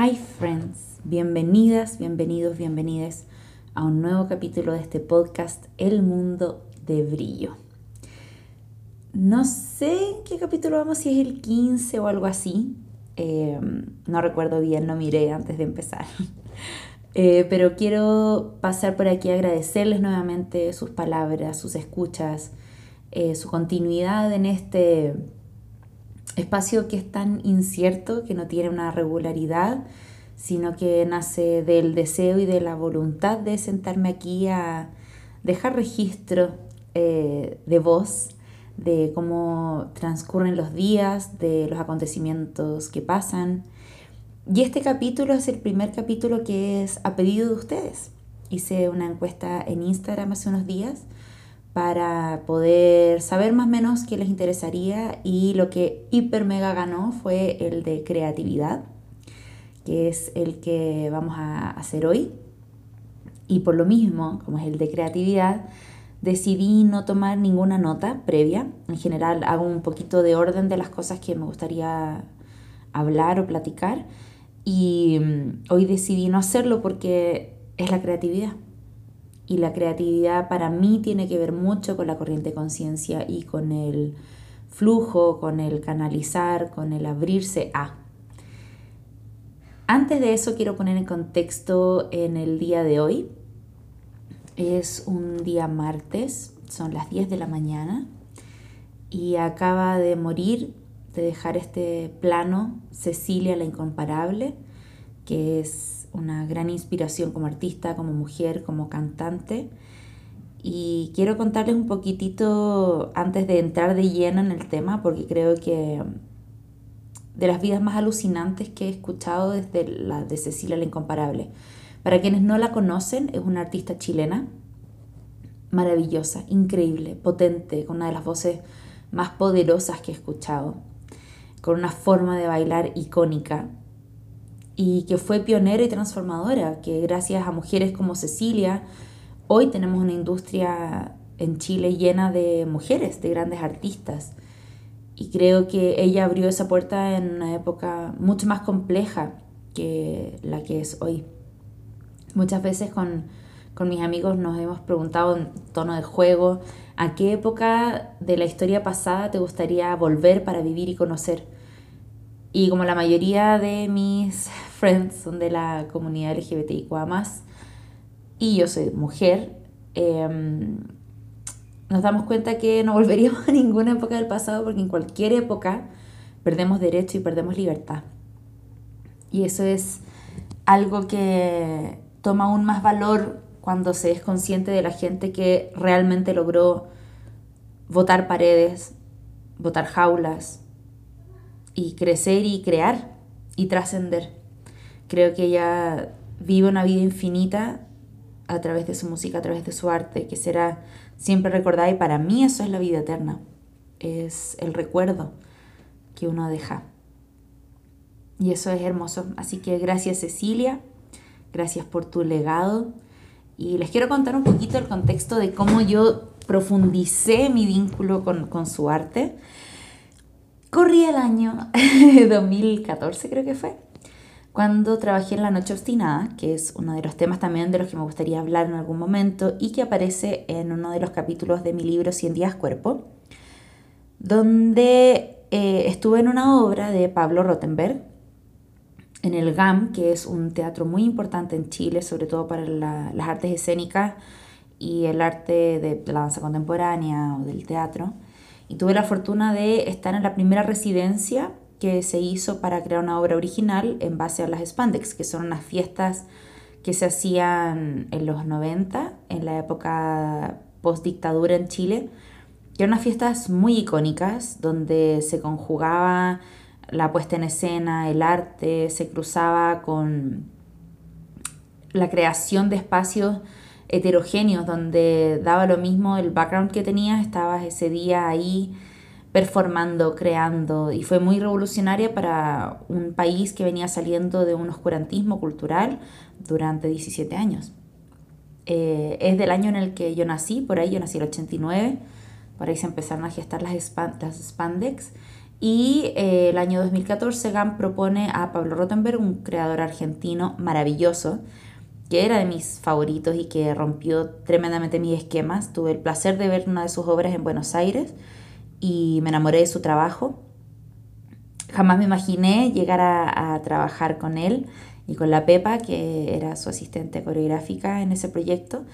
Hi friends, bienvenidas, bienvenidos, bienvenidas a un nuevo capítulo de este podcast El Mundo de Brillo. No sé qué capítulo vamos, si es el 15 o algo así. Eh, no recuerdo bien, no miré antes de empezar. Eh, pero quiero pasar por aquí a agradecerles nuevamente sus palabras, sus escuchas, eh, su continuidad en este espacio que es tan incierto, que no tiene una regularidad, sino que nace del deseo y de la voluntad de sentarme aquí a dejar registro eh, de voz, de cómo transcurren los días, de los acontecimientos que pasan. Y este capítulo es el primer capítulo que es a pedido de ustedes. Hice una encuesta en Instagram hace unos días para poder saber más o menos qué les interesaría y lo que hiper mega ganó fue el de creatividad, que es el que vamos a hacer hoy. Y por lo mismo, como es el de creatividad, decidí no tomar ninguna nota previa. En general hago un poquito de orden de las cosas que me gustaría hablar o platicar. Y mm, hoy decidí no hacerlo porque es la creatividad. Y la creatividad para mí tiene que ver mucho con la corriente de conciencia y con el flujo, con el canalizar, con el abrirse a. Antes de eso quiero poner en contexto en el día de hoy. Es un día martes, son las 10 de la mañana y acaba de morir, de dejar este plano Cecilia la Incomparable, que es una gran inspiración como artista, como mujer, como cantante. Y quiero contarles un poquitito antes de entrar de lleno en el tema, porque creo que de las vidas más alucinantes que he escuchado desde la de Cecilia la Incomparable. Para quienes no la conocen, es una artista chilena, maravillosa, increíble, potente, con una de las voces más poderosas que he escuchado, con una forma de bailar icónica y que fue pionera y transformadora, que gracias a mujeres como Cecilia, hoy tenemos una industria en Chile llena de mujeres, de grandes artistas. Y creo que ella abrió esa puerta en una época mucho más compleja que la que es hoy. Muchas veces con, con mis amigos nos hemos preguntado en tono de juego, ¿a qué época de la historia pasada te gustaría volver para vivir y conocer? Y como la mayoría de mis friends son de la comunidad LGBTIQA y yo soy mujer, em, nos damos cuenta que no volveríamos a ninguna época del pasado porque en cualquier época perdemos derecho y perdemos libertad. Y eso es algo que toma aún más valor cuando se es consciente de la gente que realmente logró votar paredes, votar jaulas, y crecer y crear y trascender. Creo que ella vive una vida infinita a través de su música, a través de su arte, que será siempre recordada y para mí eso es la vida eterna, es el recuerdo que uno deja. Y eso es hermoso. Así que gracias Cecilia, gracias por tu legado. Y les quiero contar un poquito el contexto de cómo yo profundicé mi vínculo con, con su arte. Corría el año 2014 creo que fue, cuando trabajé en La Noche Obstinada, que es uno de los temas también de los que me gustaría hablar en algún momento y que aparece en uno de los capítulos de mi libro 100 días cuerpo, donde eh, estuve en una obra de Pablo Rottenberg, en el GAM, que es un teatro muy importante en Chile, sobre todo para las artes escénicas y el arte de la danza contemporánea o del teatro. Y tuve la fortuna de estar en la primera residencia que se hizo para crear una obra original en base a las Spandex, que son unas fiestas que se hacían en los 90, en la época post-dictadura en Chile, que eran unas fiestas muy icónicas, donde se conjugaba la puesta en escena, el arte, se cruzaba con la creación de espacios heterogéneos, donde daba lo mismo el background que tenías, estabas ese día ahí performando, creando, y fue muy revolucionaria para un país que venía saliendo de un oscurantismo cultural durante 17 años. Eh, es del año en el que yo nací, por ahí yo nací el 89, por ahí se empezaron a gestar las, spandex, Y eh, el año 2014 GAM propone a Pablo Rottenberg, un creador argentino maravilloso, que era de mis favoritos y que rompió tremendamente mis esquemas. Tuve el placer de ver una de sus obras en Buenos Aires y me enamoré de su trabajo. Jamás me imaginé llegar a, trabajar con él y con la Pepa, que era su asistente coreográfica en ese proyecto.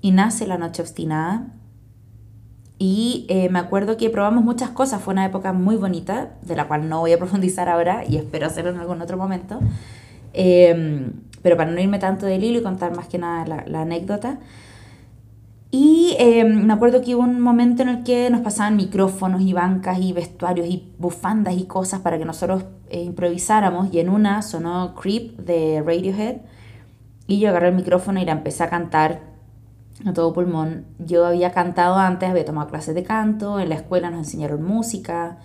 Y nace La Noche Obstinada. Y eh, me acuerdo que probamos muchas cosas, fue una época muy bonita, de la cual no voy a profundizar ahora y espero hacerlo en algún otro momento. Eh, pero para no irme tanto del hilo y contar más que nada la, anécdota. Y eh, me acuerdo que hubo un momento en el que nos pasaban micrófonos y bancas y vestuarios y bufandas y cosas para que nosotros eh, improvisáramos y en una sonó Creep de Radiohead y yo agarré el micrófono y la empecé a cantar a todo pulmón. Yo había cantado antes, había tomado clases de canto, en la escuela nos enseñaron música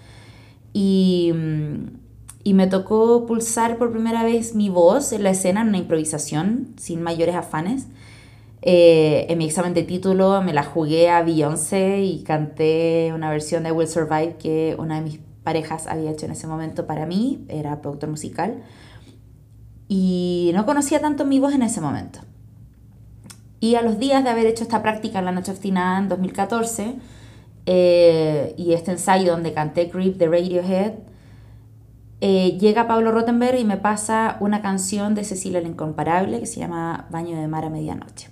y mm, y me tocó pulsar por primera vez mi voz en la escena en una improvisación sin mayores afanes. Eh, en mi examen de título me la jugué a Beyoncé y canté una versión de Will Survive que una de mis parejas había hecho en ese momento para mí, era productor musical. Y no conocía tanto mi voz en ese momento. Y a los días de haber hecho esta práctica en la Noche Obstinada en 2014 eh, y este ensayo donde canté Creep de Radiohead, eh, llega Pablo Rottenberg y me pasa una canción de Cecilia la Incomparable que se llama Baño de Mar a Medianoche.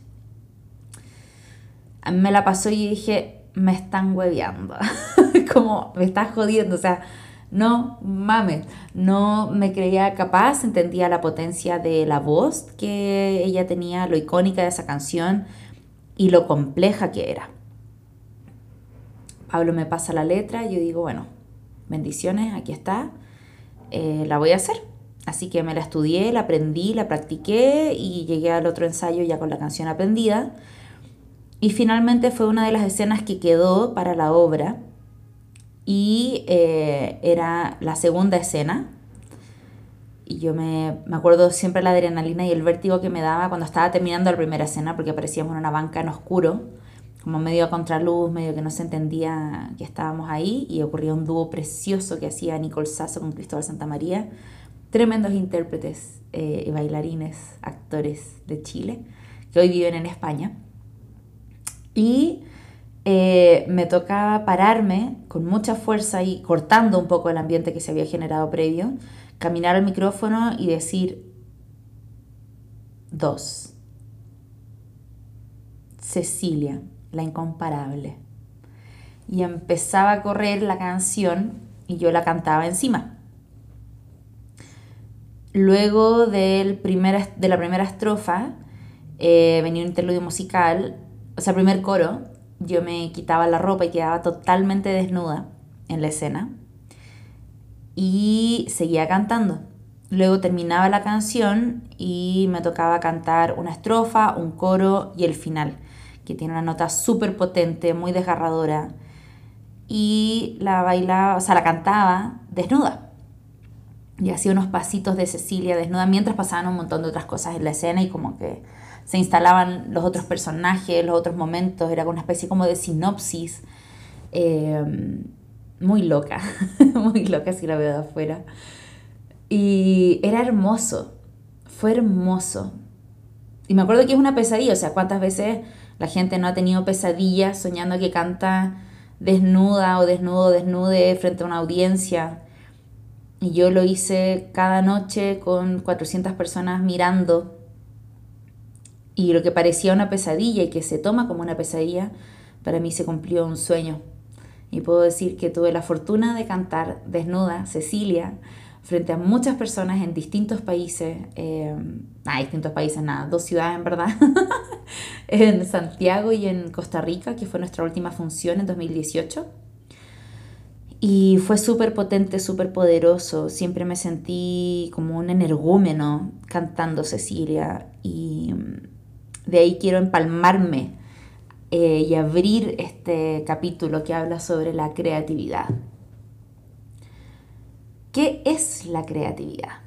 Me la pasó y dije, me están hueveando, como me estás jodiendo, o sea, no mames, no me creía capaz, entendía la potencia de la voz que ella tenía, lo icónica de esa canción y lo compleja que era. Pablo me pasa la letra y yo digo, bueno, bendiciones, aquí está eh, la voy a hacer. Así que me la estudié, la aprendí, la practiqué y llegué al otro ensayo ya con la canción aprendida. Y finalmente fue una de las escenas que quedó para la obra y eh, era la segunda escena. Y yo me, me, acuerdo siempre la adrenalina y el vértigo que me daba cuando estaba terminando la primera escena porque aparecíamos en una banca en oscuro como medio a contraluz, medio que no se entendía que estábamos ahí y ocurría un dúo precioso que hacía Nicole Sasso con Cristóbal Santamaría, tremendos intérpretes eh, bailarines, actores de Chile, que hoy viven en España. Y eh, me tocaba pararme con mucha fuerza y cortando un poco el ambiente que se había generado previo, caminar al micrófono y decir dos. Cecilia la incomparable. Y empezaba a correr la canción y yo la cantaba encima. Luego del de la primera estrofa eh, venía un interludio musical, o sea, el primer coro, yo me quitaba la ropa y quedaba totalmente desnuda en la escena y seguía cantando. Luego terminaba la canción y me tocaba cantar una estrofa, un coro y el final que tiene una nota súper potente, muy desgarradora, y la bailaba, o sea, la cantaba desnuda. Y hacía unos pasitos de Cecilia desnuda mientras pasaban un montón de otras cosas en la escena y como que se instalaban los otros personajes, los otros momentos, era una especie como de sinopsis. Eh, muy loca, muy loca si la veo de afuera. Y era hermoso, fue hermoso. Y me acuerdo que es una pesadilla, o sea, cuántas veces la gente no ha tenido pesadillas soñando que canta desnuda o desnudo, desnude frente a una audiencia. Y yo lo hice cada noche con 400 personas mirando. Y lo que parecía una pesadilla y que se toma como una pesadilla, para mí se cumplió un sueño. Y puedo decir que tuve la fortuna de cantar desnuda, Cecilia, frente a muchas personas en distintos países, eh, distintos países, nada, dos ciudades en verdad, en Santiago y en Costa Rica, que fue nuestra última función en 2018. Y fue súper potente, súper poderoso. Siempre me sentí como un energúmeno cantando Cecilia. Y de ahí quiero empalmarme eh, y abrir este capítulo que habla sobre la creatividad. ¿Qué es la creatividad?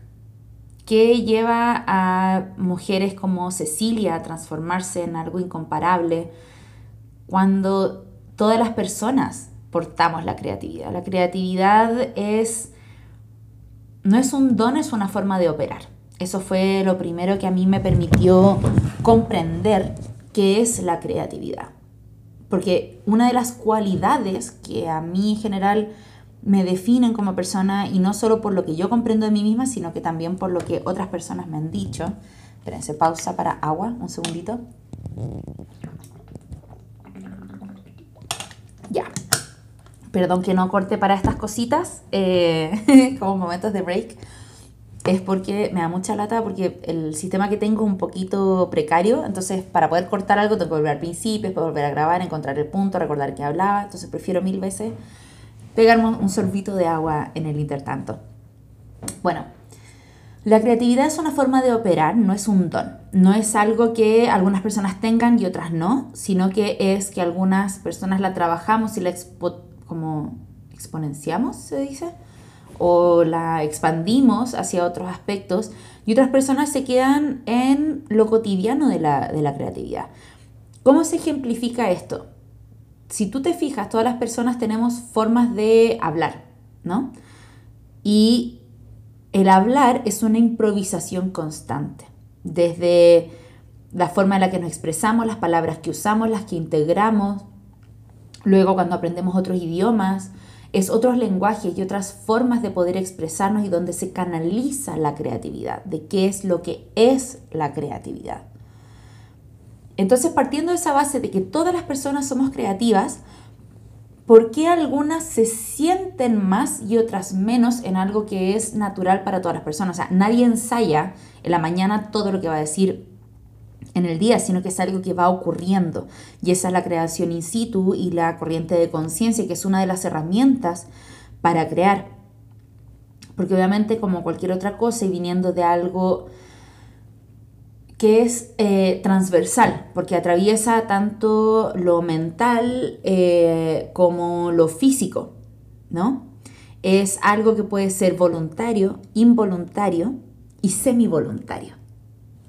¿Qué lleva a mujeres como Cecilia a transformarse en algo incomparable cuando todas las personas portamos la creatividad. La creatividad es, no es un don, es una forma de operar. Eso fue lo primero que a mí me permitió comprender qué es la creatividad. Porque una de las cualidades que a mí en general me definen como persona, y no solo por lo que yo comprendo de mí misma, sino que también por lo que otras personas me han dicho. Espérense, pausa para agua, un segundito. Ya. Perdón que no corte para estas cositas, eh, como momentos de break. Es porque me da mucha lata, porque el sistema que tengo es un poquito precario. Entonces, para poder cortar algo, tengo que volver al principio, volver a grabar, encontrar el punto, recordar que hablaba. Entonces, prefiero mil veces pegarme un sorbito de agua en el intertanto. Bueno, la creatividad es una forma de operar, no es un don. No es algo que algunas personas tengan y otras no, sino que es que algunas personas la trabajamos y la como exponenciamos, se dice, o la expandimos hacia otros aspectos y otras personas se quedan en lo cotidiano de la, de la creatividad. ¿Cómo se ejemplifica esto? si tú te fijas, todas las personas tenemos formas de hablar, ¿no? Y el hablar es una improvisación constante, desde la forma en la que nos expresamos, las palabras que usamos, las que integramos, luego cuando aprendemos otros idiomas, es otros lenguajes y otras formas de poder expresarnos y donde se canaliza la creatividad, de qué es lo que es la creatividad. Entonces, partiendo de esa base de que todas las personas somos creativas, ¿por qué algunas se sienten más y otras menos en algo que es natural para todas las personas? O sea, nadie ensaya en la mañana todo lo que va a decir en el día, sino que es algo que va ocurriendo. Y esa es la creación in situ y la corriente de conciencia, que es una de las herramientas para crear. Porque obviamente como cualquier otra cosa y viniendo de algo que es eh, transversal, porque atraviesa tanto lo mental eh, como lo físico, ¿no? Es algo que puede ser voluntario, involuntario y semivoluntario.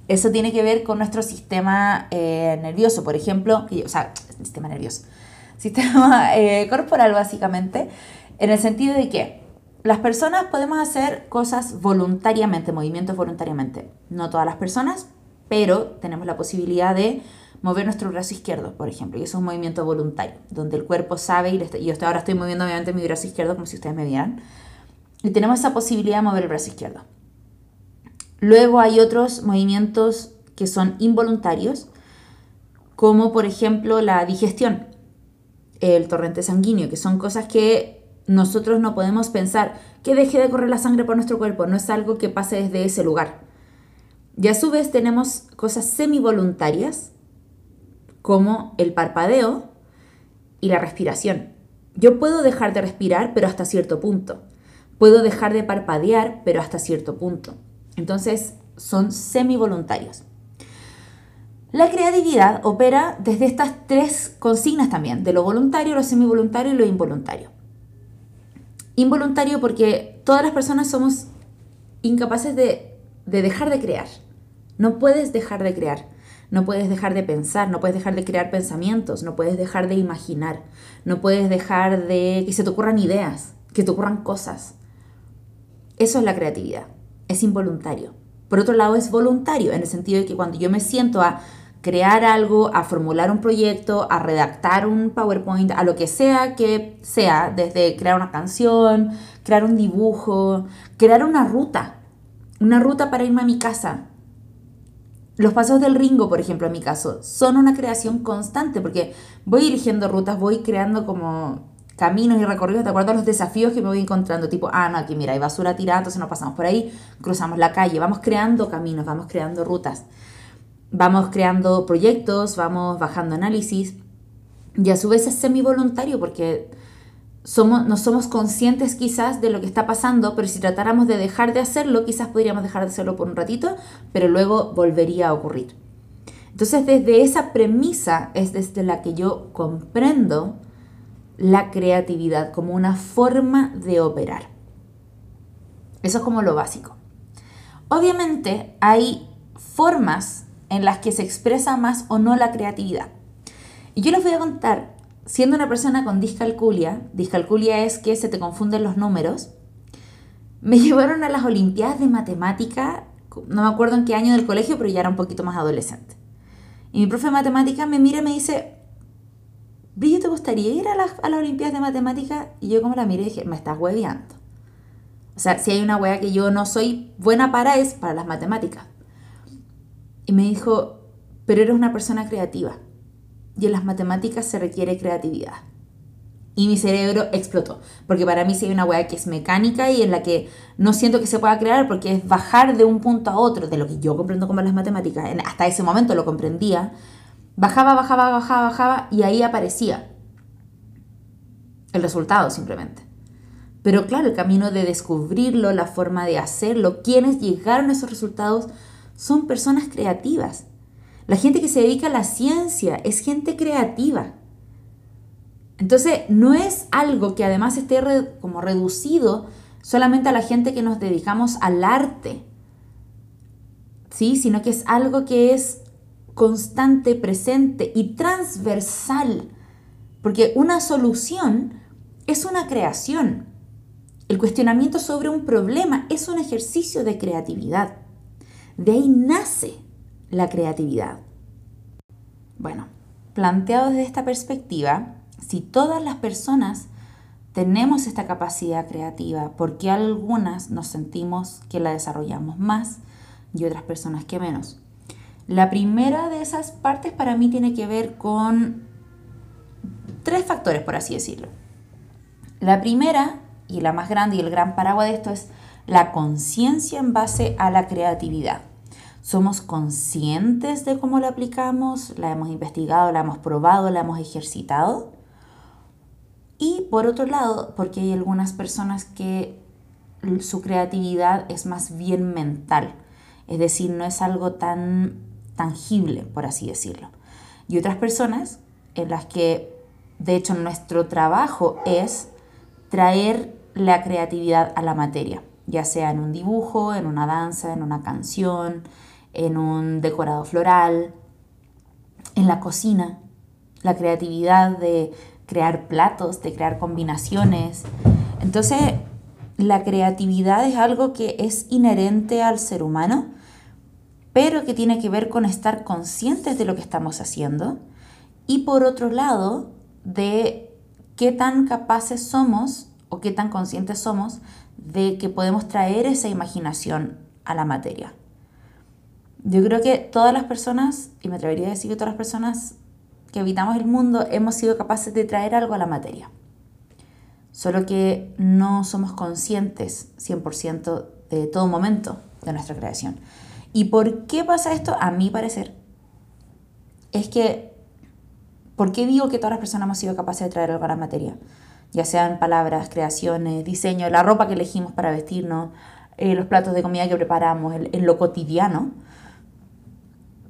Eso tiene que ver con nuestro sistema eh, nervioso, por ejemplo, o sea, sistema nervioso, sistema corporal básicamente, en el sentido de que las personas podemos hacer cosas voluntariamente, movimientos voluntariamente. No todas las personas, pero tenemos la posibilidad de mover nuestro brazo izquierdo, por ejemplo, y eso es un movimiento voluntario, donde el cuerpo sabe, y, yo ahora estoy moviendo obviamente mi brazo izquierdo como si ustedes me vieran, y tenemos esa posibilidad de mover el brazo izquierdo. Luego hay otros movimientos que son involuntarios, como por ejemplo la digestión, el torrente sanguíneo, que son cosas que nosotros no podemos pensar que deje de correr la sangre por nuestro cuerpo, no es algo que pase desde ese lugar. Y a su vez tenemos cosas semi-voluntarias como el parpadeo y la respiración. Yo puedo dejar de respirar, pero hasta cierto punto. Puedo dejar de parpadear, pero hasta cierto punto. Entonces, son semi-voluntarios. La creatividad opera desde estas tres consignas también, de lo voluntario, lo semi-voluntario y lo involuntario. Involuntario porque todas las personas somos incapaces de de dejar de crear. No puedes dejar de crear. No puedes dejar de pensar, no puedes dejar de crear pensamientos, no puedes dejar de imaginar, no puedes dejar de que se te ocurran ideas, que te ocurran cosas. Eso es la creatividad, es involuntario. Por otro lado, es voluntario, en el sentido de que cuando yo me siento a crear algo, a formular un proyecto, a redactar un PowerPoint, a lo que sea que sea, desde crear una canción, crear un dibujo, crear una ruta, una ruta para irme a mi casa. Los pasos del Ringo, por ejemplo, en mi caso, son una creación constante porque voy eligiendo rutas, voy creando como caminos y recorridos de acuerdo a los desafíos que me voy encontrando. Tipo, ah, no, aquí mira, hay basura tirada, entonces nos pasamos por ahí, cruzamos la calle, vamos creando caminos, vamos creando rutas, vamos creando proyectos, vamos bajando análisis. Y a su vez es semi voluntario porque somos, no somos conscientes quizás de lo que está pasando, pero si tratáramos de dejar de hacerlo, quizás podríamos dejar de hacerlo por un ratito, pero luego volvería a ocurrir. Entonces, desde esa premisa es desde la que yo comprendo la creatividad como una forma de operar. Eso es como lo básico. Obviamente hay formas en las que se expresa más o no la creatividad. Y yo les voy a contar siendo una persona con discalculia, discalculia es que se te confunden los números, me llevaron a las Olimpiadas de Matemática, no me acuerdo en qué año del colegio, pero ya era un poquito más adolescente. Y mi profe de matemática me mira y me dice, Brillo, ¿te gustaría ir a las, a las Olimpiadas de Matemática? Y yo como la miré dije, me estás hueveando. O sea, si hay una hueá que yo no soy buena para es para las matemáticas. Y me dijo, pero eres una persona creativa. Y en las matemáticas se requiere creatividad. Y mi cerebro explotó. Porque para mí si hay una hueá que es mecánica y en la que no siento que se pueda crear porque es bajar de un punto a otro, de lo que yo comprendo como las matemáticas. Hasta ese momento lo comprendía. Bajaba, bajaba, bajaba, bajaba y ahí aparecía el resultado simplemente. Pero claro, el camino de descubrirlo, la forma de hacerlo, quienes llegaron a esos resultados son personas creativas. La gente que se dedica a la ciencia es gente creativa. Entonces, no es algo que además esté como reducido solamente a la gente que nos dedicamos al arte, ¿sí? Sino que es algo que es constante, presente y transversal. Porque una solución es una creación. El cuestionamiento sobre un problema es un ejercicio de creatividad. De ahí nace la creatividad. Bueno, planteado desde esta perspectiva, si todas las personas tenemos esta capacidad creativa, ¿por qué algunas nos sentimos que la desarrollamos más y otras personas que menos? La primera de esas partes para mí tiene que ver con tres factores, por así decirlo. La primera, y la más grande y el gran paraguas de esto, es la conciencia en base a la creatividad. Somos conscientes de cómo la aplicamos, la hemos investigado, la hemos probado, la hemos ejercitado. Y por otro lado, porque hay algunas personas que su creatividad es más bien mental, es decir, no es algo tan tangible, por así decirlo. Y otras personas en las que, de hecho, nuestro trabajo es traer la creatividad a la materia, ya sea en un dibujo, en una danza, en una canción, en un decorado floral, en la cocina, la creatividad de crear platos, de crear combinaciones. Entonces, la creatividad es algo que es inherente al ser humano pero que tiene que ver con estar conscientes de lo que estamos haciendo y por otro lado de qué tan capaces somos o qué tan conscientes somos de que podemos traer esa imaginación a la materia. Yo creo que todas las personas, y me atrevería a decir que todas las personas que habitamos el mundo hemos sido capaces de traer algo a la materia. Solo que no somos conscientes 100% de todo momento de nuestra creación. ¿Y por qué pasa esto? A mi parecer, es que, ¿por qué digo que todas las personas hemos sido capaces de traer algo a la materia? Ya sean palabras, creaciones, diseño, la ropa que elegimos para vestirnos, eh, los platos de comida que preparamos, en lo cotidiano.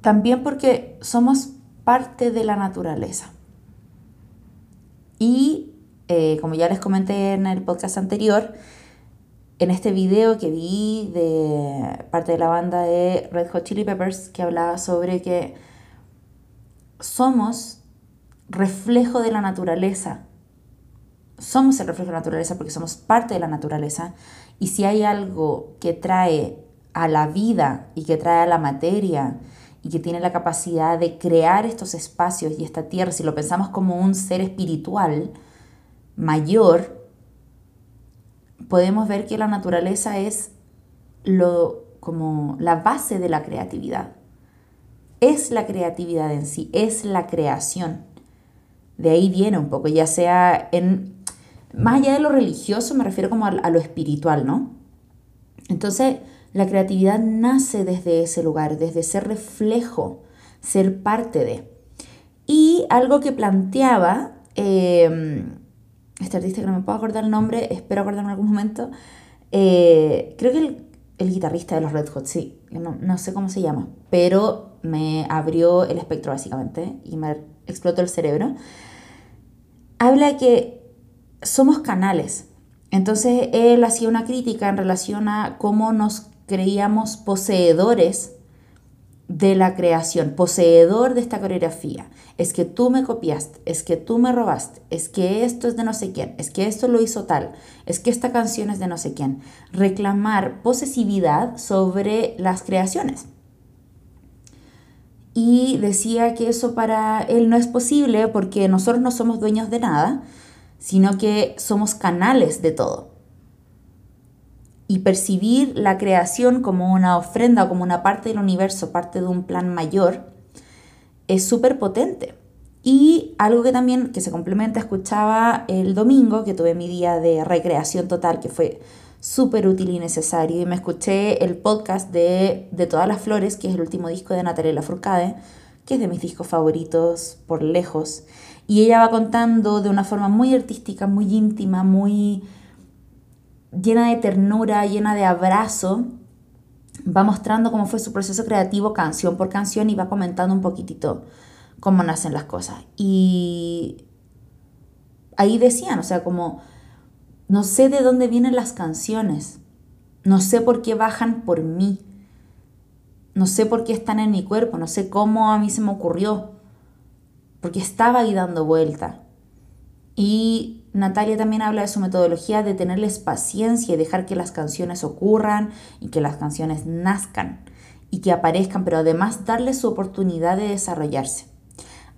También porque somos parte de la naturaleza. Y eh, como ya les comenté en el podcast anterior, en este video que vi de parte de la banda de Red Hot Chili Peppers que hablaba sobre que somos reflejo de la naturaleza. Somos el reflejo de la naturaleza porque somos parte de la naturaleza y si hay algo que trae a la vida y que trae a la materia y que tiene la capacidad de crear estos espacios y esta tierra, si lo pensamos como un ser espiritual mayor, podemos ver que la naturaleza es lo, como la base de la creatividad. Es la creatividad en sí, es la creación. De ahí viene un poco, ya sea en, más allá de lo religioso, me refiero como a, a lo espiritual, ¿no? Entonces, la creatividad nace desde ese lugar, desde ser reflejo, ser parte de. Y algo que planteaba, eh, este artista que no me puedo acordar el nombre, espero acordarme en algún momento, eh, creo que el, el, guitarrista de los Red Hot, sí, no, no, sé cómo se llama, pero me abrió el espectro básicamente y me explotó el cerebro. Habla que somos canales. Entonces él hacía una crítica en relación a cómo nos creíamos poseedores de la creación, poseedor de esta coreografía. Es que tú me copiaste, es que tú me robaste, es que esto es de no sé quién, es que esto lo hizo tal, es que esta canción es de no sé quién. Reclamar posesividad sobre las creaciones. Y decía que eso para él no es posible porque nosotros no somos dueños de nada, sino que somos canales de todo y percibir la creación como una ofrenda, como una parte del universo, parte de un plan mayor, es súper potente. Y algo que también, que se complementa, escuchaba el domingo, que tuve mi día de recreación total, que fue súper útil y necesario, y me escuché el podcast de, de Todas las Flores, que es el último disco de Natalia Lafourcade, que es de mis discos favoritos por lejos, y ella va contando de una forma muy artística, muy íntima, muy llena de ternura, llena de abrazo, va mostrando cómo fue su proceso creativo canción por canción y va comentando un poquitito cómo nacen las cosas. Y ahí decían, o sea, como, no sé de dónde vienen las canciones, no sé por qué bajan por mí, no sé por qué están en mi cuerpo, no sé cómo a mí se me ocurrió, porque estaba ahí dando vuelta. Y Natalia también habla de su metodología de tenerles paciencia y dejar que las canciones ocurran y que las canciones nazcan y que aparezcan, pero además darles su oportunidad de desarrollarse.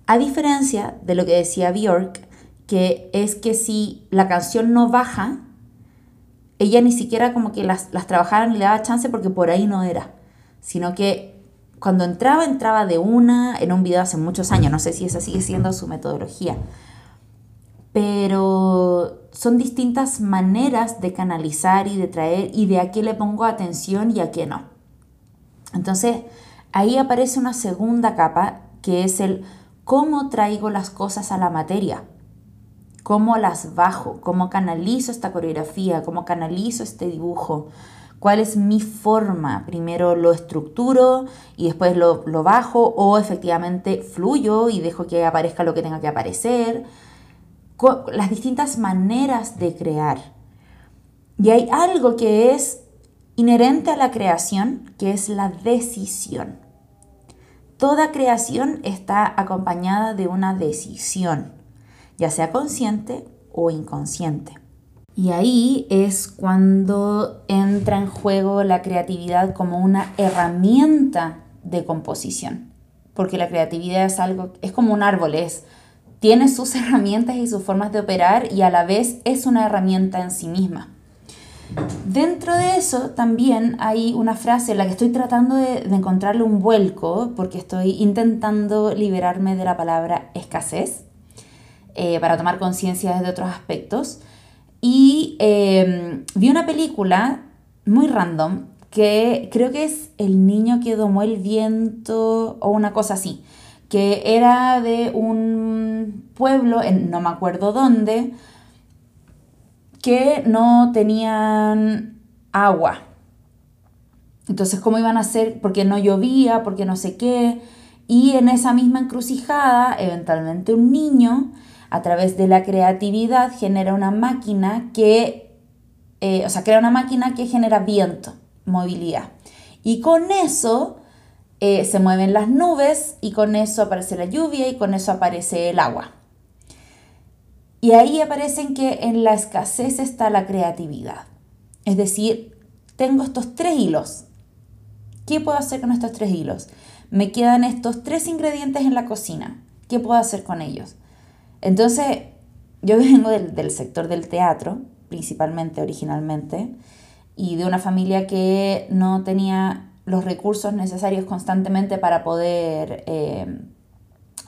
A diferencia de lo que decía Bjork, que es que si la canción no baja, ella ni siquiera como que las, las trabajara ni le daba chance porque por ahí no era, sino que cuando entraba, entraba de una en un video hace muchos años, no sé si esa sigue siendo su metodología, pero son distintas maneras de canalizar y de traer y de a qué le pongo atención y a qué no. Entonces, ahí aparece una segunda capa que es el cómo traigo las cosas a la materia, cómo las bajo, cómo canalizo esta coreografía, cómo canalizo este dibujo, cuál es mi forma. Primero lo estructuro y después lo, lo bajo o efectivamente fluyo y dejo que aparezca lo que tenga que aparecer las distintas maneras de crear. Y hay algo que es inherente a la creación, que es la decisión. Toda creación está acompañada de una decisión, ya sea consciente o inconsciente. Y ahí es cuando entra en juego la creatividad como una herramienta de composición. Porque la creatividad es algo, es como un árbol, es tiene sus herramientas y sus formas de operar y a la vez es una herramienta en sí misma. Dentro de eso también hay una frase en la que estoy tratando de, encontrarle un vuelco porque estoy intentando liberarme de la palabra escasez eh, para tomar conciencia desde otros aspectos. Y em, vi una película muy random que creo que es El niño que domó el viento o una cosa así que era de un pueblo, en no me acuerdo dónde, que no tenían agua. Entonces, ¿cómo iban a hacer? Porque no llovía, porque no sé qué. Y en esa misma encrucijada, eventualmente un niño, a través de la creatividad, genera una máquina que, eh, o sea, crea una máquina que genera viento, movilidad. Y con eso eh, se mueven las nubes y con eso aparece la lluvia y con eso aparece el agua. Y ahí aparecen que en la escasez está la creatividad. Es decir, tengo estos tres hilos. ¿Qué puedo hacer con estos tres hilos? Me quedan estos tres ingredientes en la cocina. ¿Qué puedo hacer con ellos? Entonces, yo vengo del, del sector del teatro, principalmente, originalmente, y de una familia que no tenía los recursos necesarios constantemente para poder eh,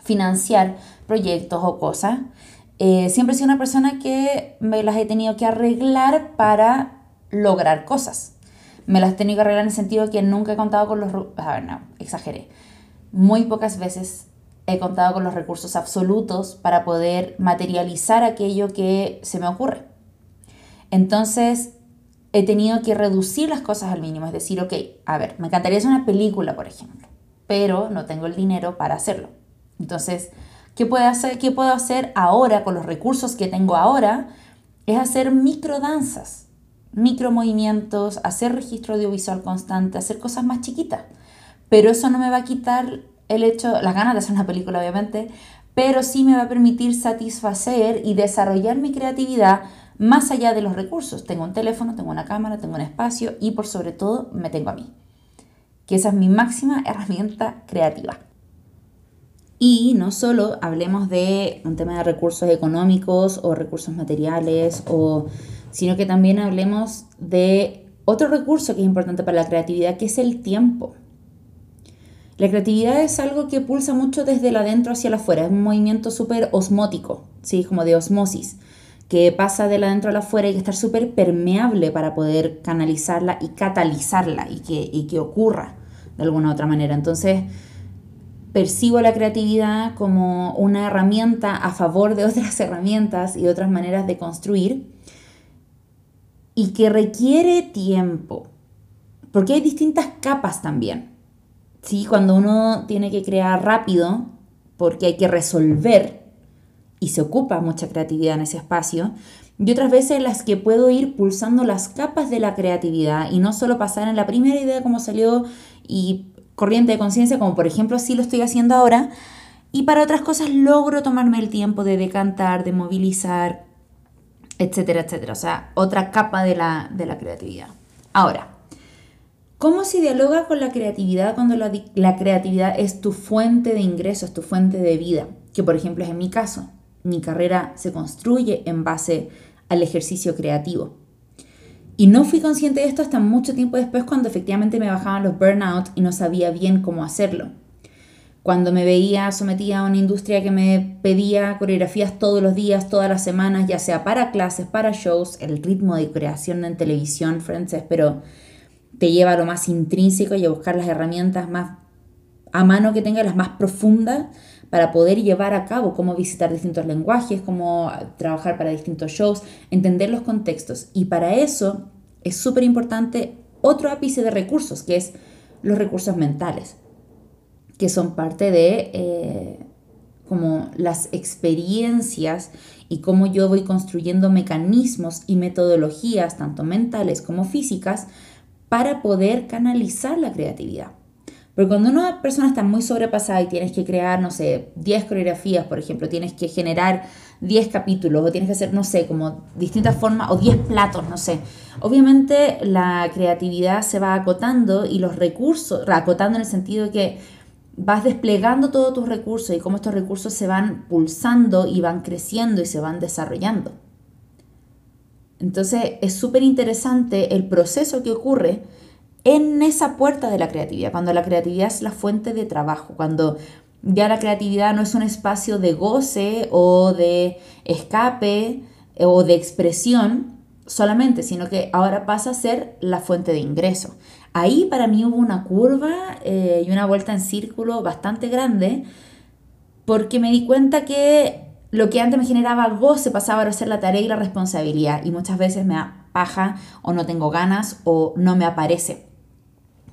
financiar proyectos o cosas. Eh, siempre he sido una persona que me las he tenido que arreglar para lograr cosas. Me las he tenido que arreglar en el sentido que nunca he contado con los... A ver, no, exageré. Muy pocas veces he contado con los recursos absolutos para poder materializar aquello que se me ocurre. Entonces, he tenido que reducir las cosas al mínimo. Es decir, ok, a ver, me encantaría hacer una película, por ejemplo, pero no tengo el dinero para hacerlo. Entonces, ¿qué puedo hacer, qué puedo hacer ahora con los recursos que tengo ahora? Es hacer microdanzas, micromovimientos, hacer registro audiovisual constante, hacer cosas más chiquitas. pero eso no me va a quitar el hecho, las ganas de hacer una película obviamente, pero sí me va a permitir satisfacer y desarrollar mi creatividad más allá de los recursos. Tengo un teléfono, tengo una cámara, tengo un espacio y por sobre todo me tengo a mí, que esa es mi máxima herramienta creativa. Y no solo hablemos de un tema de recursos económicos o recursos materiales, o, sino que también hablemos de otro recurso que es importante para la creatividad, que es el tiempo. La creatividad es algo que pulsa mucho desde el adentro hacia el afuera, es un movimiento súper osmótico, ¿sí? como de osmosis, que pasa del adentro al afuera y hay que estar súper permeable para poder canalizarla y catalizarla y que, y que ocurra de alguna u otra manera. Entonces, percibo la creatividad como una herramienta a favor de otras herramientas y otras maneras de construir y que requiere tiempo, porque hay distintas capas también. ¿sí? Cuando uno tiene que crear rápido, porque hay que resolver y se ocupa mucha creatividad en ese espacio, y otras veces las que puedo ir pulsando las capas de la creatividad y no solo pasar en la primera idea como salió y corriente de conciencia, como por ejemplo si lo estoy haciendo ahora, y para otras cosas logro tomarme el tiempo de decantar, de movilizar, etcétera, etcétera. O sea, otra capa de la, de la creatividad. Ahora, ¿cómo se dialoga con la creatividad cuando la, la creatividad es tu fuente de ingresos, tu fuente de vida? Que por ejemplo es en mi caso. Mi carrera se construye en base al ejercicio creativo. Y no fui consciente de esto hasta mucho tiempo después cuando efectivamente me bajaban los burnout y no sabía bien cómo hacerlo. Cuando me veía sometida a una industria que me pedía coreografías todos los días, todas las semanas, ya sea para clases, para shows, el ritmo de creación en televisión, Frances, pero te lleva a lo más intrínseco y a buscar las herramientas más a mano que tenga, las más profundas, para poder llevar a cabo cómo visitar distintos lenguajes, cómo trabajar para distintos shows, entender los contextos. Y para eso es súper importante otro ápice de recursos, que es los recursos mentales, que son parte de eh, como las experiencias y cómo yo voy construyendo mecanismos y metodologías, tanto mentales como físicas, para poder canalizar la creatividad. Porque cuando una persona está muy sobrepasada y tienes que crear, no sé, 10 coreografías, por ejemplo, tienes que generar 10 capítulos o tienes que hacer, no sé, como distintas formas o 10 platos, no sé. Obviamente la creatividad se va acotando y los recursos, acotando en el sentido de que vas desplegando todos tus recursos y cómo estos recursos se van pulsando y van creciendo y se van desarrollando. Entonces es súper interesante el proceso que ocurre en esa puerta de la creatividad, cuando la creatividad es la fuente de trabajo, cuando ya la creatividad no es un espacio de goce o de escape eh, o de expresión solamente, sino que ahora pasa a ser la fuente de ingreso. Ahí para mí hubo una curva eh, y una vuelta en círculo bastante grande porque me di cuenta que lo que antes me generaba goce pasaba a ser la tarea y la responsabilidad y muchas veces me da paja o no tengo ganas o no me aparece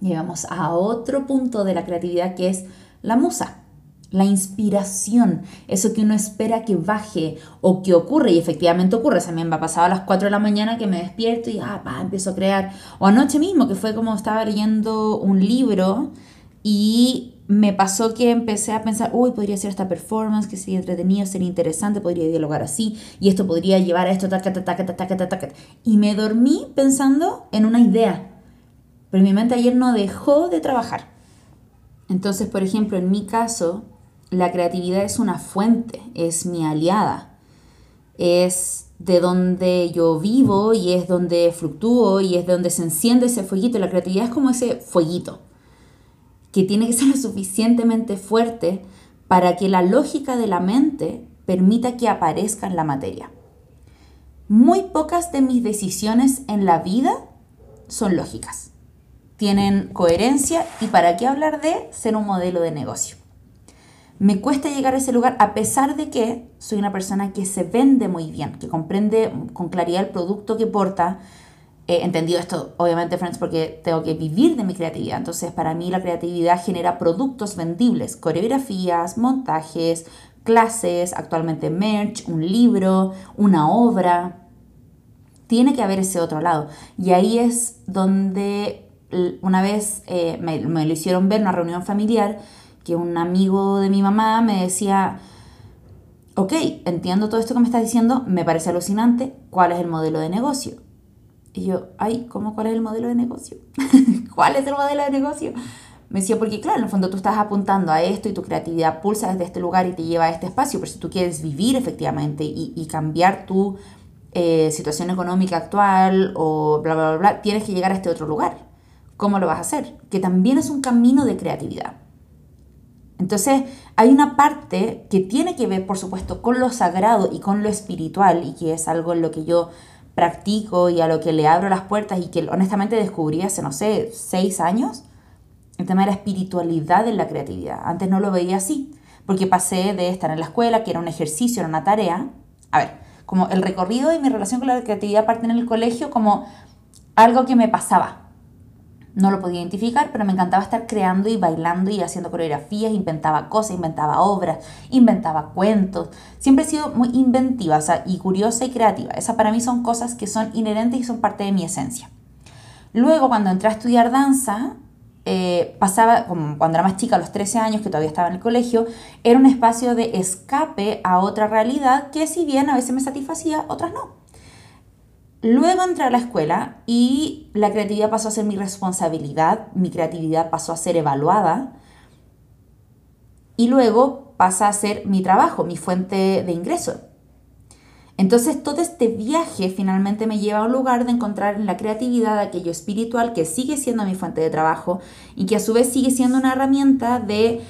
llegamos a otro punto de la creatividad que es la musa, la inspiración, eso que uno espera que baje o que ocurre y efectivamente ocurre. Me ha pasado a las 4 de la mañana que me despierto y ah, empiezo a crear. O anoche mismo, que fue como estaba leyendo un libro y me pasó que empecé a pensar, uy, podría ser esta performance, que sería entretenido, sería interesante, podría dialogar así, y esto podría llevar a esto, taca, taca, taca, taca, y me dormí pensando en una idea pero mi mente ayer no dejó de trabajar. Entonces, por ejemplo, en mi caso, la creatividad es una fuente, es mi aliada, es de donde yo vivo y es donde fluctúo y es donde se enciende ese fueguito. La creatividad es como ese fueguito que tiene que ser lo suficientemente fuerte para que la lógica de la mente permita que aparezca en la materia. Muy pocas de mis decisiones en la vida son lógicas tienen coherencia y para qué hablar de ser un modelo de negocio. Me cuesta llegar a ese lugar a pesar de que soy una persona que se vende muy bien, que comprende con claridad el producto que porta. He entendido esto, obviamente, friends, porque tengo que vivir de mi creatividad. Entonces, para mí la creatividad genera productos vendibles, coreografías, montajes, clases, actualmente merch, un libro, una obra. Tiene que haber ese otro lado. Y ahí es donde una vez eh, me, lo hicieron ver en una reunión familiar que un amigo de mi mamá me decía, ok, entiendo todo esto que me estás diciendo, me parece alucinante, ¿cuál es el modelo de negocio? Y yo, ay, ¿cómo cuál es el modelo de negocio? ¿Cuál es el modelo de negocio? Me decía, porque claro, en el fondo tú estás apuntando a esto y tu creatividad pulsa desde este lugar y te lleva a este espacio, pero si tú quieres vivir efectivamente y, cambiar tu eh, situación económica actual o bla, bla, bla, tienes que llegar a este otro lugar. ¿Cómo lo vas a hacer? Que también es un camino de creatividad. Entonces, hay una parte que tiene que ver, por supuesto, con lo sagrado y con lo espiritual, y que es algo en lo que yo practico y a lo que le abro las puertas y que honestamente descubrí hace, no sé, seis años, el tema de la espiritualidad en la creatividad. Antes no lo veía así, porque pasé de estar en la escuela, que era un ejercicio, era una tarea. A ver, como el recorrido de mi relación con la creatividad parte en el colegio como algo que me pasaba, no lo podía identificar, pero me encantaba estar creando y bailando y haciendo coreografías, inventaba cosas, inventaba obras, inventaba cuentos. Siempre he sido muy inventiva y curiosa y creativa. Esas para mí son cosas que son inherentes y son parte de mi esencia. Luego, cuando entré a estudiar danza, eh, pasaba, como cuando era más chica, a los 13 años, que todavía estaba en el colegio, era un espacio de escape a otra realidad que si bien a veces me satisfacía, otras no. Luego entré a la escuela y la creatividad pasó a ser mi responsabilidad, mi creatividad pasó a ser evaluada y luego pasa a ser mi trabajo, mi fuente de ingreso. Entonces todo este viaje finalmente me lleva a un lugar de encontrar en la creatividad aquello espiritual que sigue siendo mi fuente de trabajo y que a su vez sigue siendo una herramienta de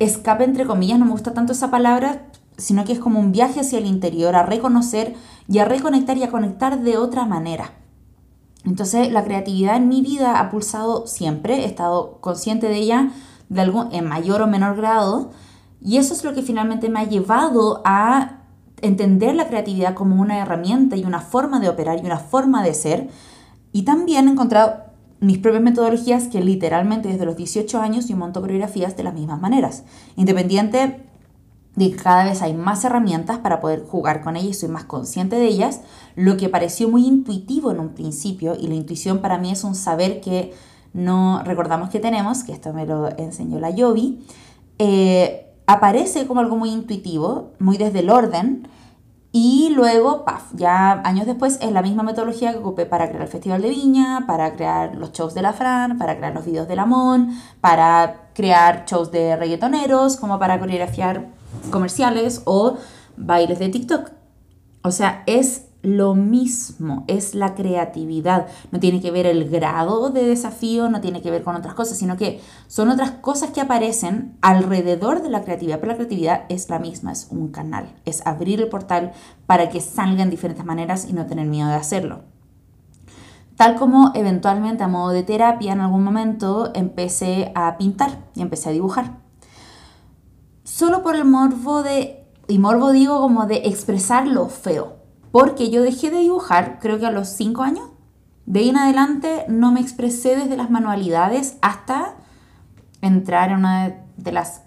escape entre comillas, no me gusta tanto esa palabra, sino que es como un viaje hacia el interior, a reconocer y a reconectar y a conectar de otra manera. Entonces la creatividad en mi vida ha pulsado siempre, he estado consciente de ella de algo en mayor o menor grado y eso es lo que finalmente me ha llevado a entender la creatividad como una herramienta y una forma de operar y una forma de ser y también he encontrado mis propias metodologías que literalmente desde los 18 años yo monto coreografías de las mismas maneras, independiente de que cada vez hay más herramientas para poder jugar con ellas y soy más consciente de ellas, lo que pareció muy intuitivo en un principio, y la intuición para mí es un saber que no recordamos que tenemos, que esto me lo enseñó la Yobi, eh, aparece como algo muy intuitivo, muy desde el orden, y luego, paf, ya años después es la misma metodología que ocupé para crear el Festival de Viña, para crear los shows de la Fran, para crear los videos de Lamón, para crear shows de reggaetoneros, como para coreografiar comerciales o bailes de TikTok. O sea, es lo mismo, es la creatividad. No tiene que ver el grado de desafío, no tiene que ver con otras cosas, sino que son otras cosas que aparecen alrededor de la creatividad. Pero la creatividad es la misma, es un canal, es abrir el portal para que salgan diferentes maneras y no tener miedo de hacerlo. Tal como eventualmente a modo de terapia en algún momento empecé a pintar y empecé a dibujar solo por el morbo de, y morbo digo como de expresar lo feo, porque yo dejé de dibujar creo que a los 5 años, de ahí en adelante no me expresé desde las manualidades hasta entrar en una de las,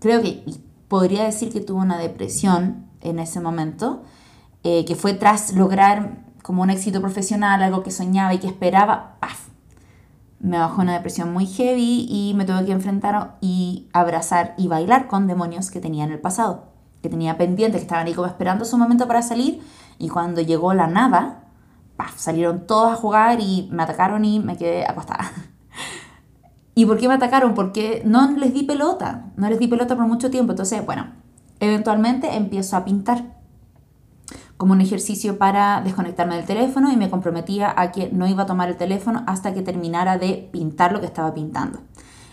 creo que podría decir que tuve una depresión en ese momento, eh, que fue tras lograr como un éxito profesional, algo que soñaba y que esperaba, ¡paf! Me bajó una depresión muy heavy y me tuve que enfrentar y abrazar y bailar con demonios que tenía en el pasado, que tenía pendientes, que estaban ahí como esperando su momento para salir y cuando llegó la nada, salieron todos a jugar y me atacaron y me quedé acostada. ¿Y por qué me atacaron? Porque no les di pelota, no les di pelota por mucho tiempo, entonces, bueno, eventualmente empiezo a pintar como un ejercicio para desconectarme del teléfono y me comprometía a que no iba a tomar el teléfono hasta que terminara de pintar lo que estaba pintando.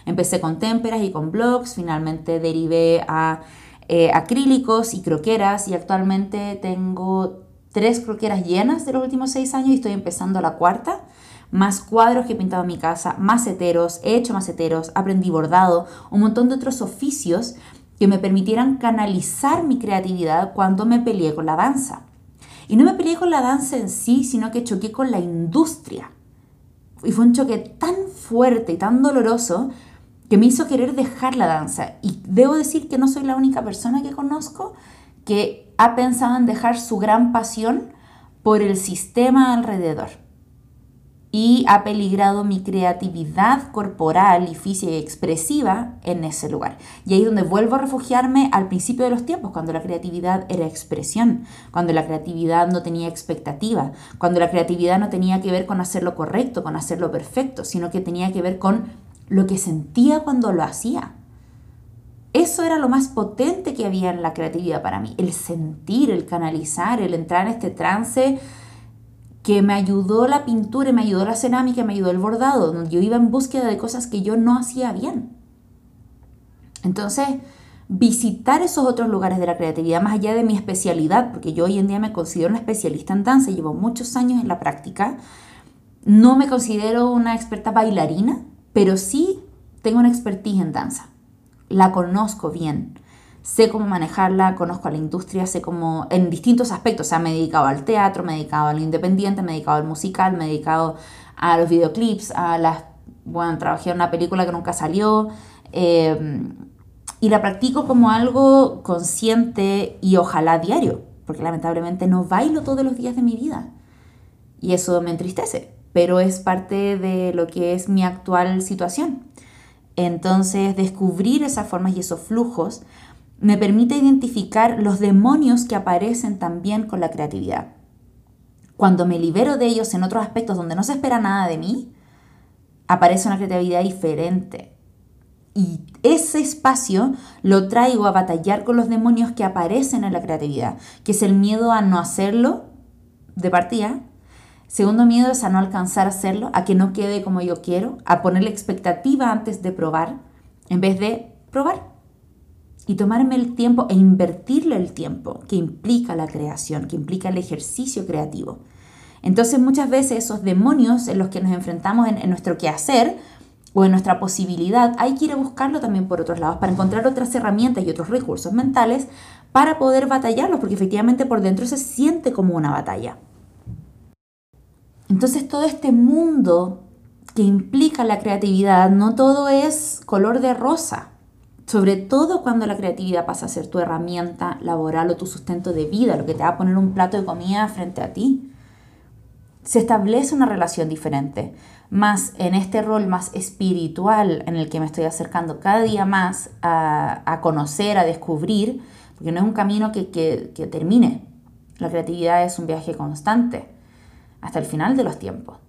Empecé con témperas y con blogs, finalmente derivé a eh, acrílicos y croqueras y actualmente tengo tres croqueras llenas de los últimos seis años y estoy empezando la cuarta. Más cuadros que he pintado en mi casa, maceteros, he hecho maceteros, aprendí bordado, un montón de otros oficios que me permitieran canalizar mi creatividad cuando me peleé con la danza. Y no me peleé con la danza en sí, sino que choqué con la industria. Y fue un choque tan fuerte y tan doloroso que me hizo querer dejar la danza. Y debo decir que no soy la única persona que conozco que ha pensado en dejar su gran pasión por el sistema alrededor. Y ha peligrado mi creatividad corporal y física y expresiva en ese lugar. Y ahí es donde vuelvo a refugiarme al principio de los tiempos, cuando la creatividad era expresión, cuando la creatividad no tenía expectativa, cuando la creatividad no tenía que ver con hacer lo correcto, con hacer lo perfecto, sino que tenía que ver con lo que sentía cuando lo hacía. Eso era lo más potente que había en la creatividad para mí, el sentir, el canalizar, el entrar en este trance que me ayudó la pintura, me ayudó la cerámica, me ayudó el bordado, yo iba en búsqueda de cosas que yo no hacía bien. Entonces, visitar esos otros lugares de la creatividad, más allá de mi especialidad, porque yo hoy en día me considero una especialista en danza, llevo muchos años en la práctica, no me considero una experta bailarina, pero sí tengo una expertise en danza. La conozco bien sé cómo manejarla, conozco a la industria, sé cómo, en distintos aspectos, o sea, me he dedicado al teatro, me he dedicado al independiente, me he dedicado al musical, me he dedicado a los videoclips, a las, bueno, trabajé en una película que nunca salió, em, y la practico como algo consciente y ojalá diario, porque lamentablemente no bailo todos los días de mi vida, y eso me entristece, pero es parte de lo que es mi actual situación. Entonces, descubrir esas formas y esos flujos me permite identificar los demonios que aparecen también con la creatividad. Cuando me libero de ellos en otros aspectos donde no se espera nada de mí, aparece una creatividad diferente. Y ese espacio lo traigo a batallar con los demonios que aparecen en la creatividad, que es el miedo a no hacerlo de partida. Segundo miedo es a no alcanzar a hacerlo, a que no quede como yo quiero, a ponerle expectativa antes de probar, en vez de probar y tomarme el tiempo e invertirle el tiempo que implica la creación, que implica el ejercicio creativo. Entonces muchas veces esos demonios en los que nos enfrentamos en, nuestro quehacer o en nuestra posibilidad, hay que ir a buscarlo también por otros lados para encontrar otras herramientas y otros recursos mentales para poder batallarlos, porque efectivamente por dentro se siente como una batalla. Entonces todo este mundo que implica la creatividad, no todo es color de rosa sobre todo cuando la creatividad pasa a ser tu herramienta laboral o tu sustento de vida, lo que te va a poner un plato de comida frente a ti. Se establece una relación diferente, más en este rol más espiritual en el que me estoy acercando cada día más a, conocer, a descubrir, porque no es un camino que, que termine. La creatividad es un viaje constante hasta el final de los tiempos.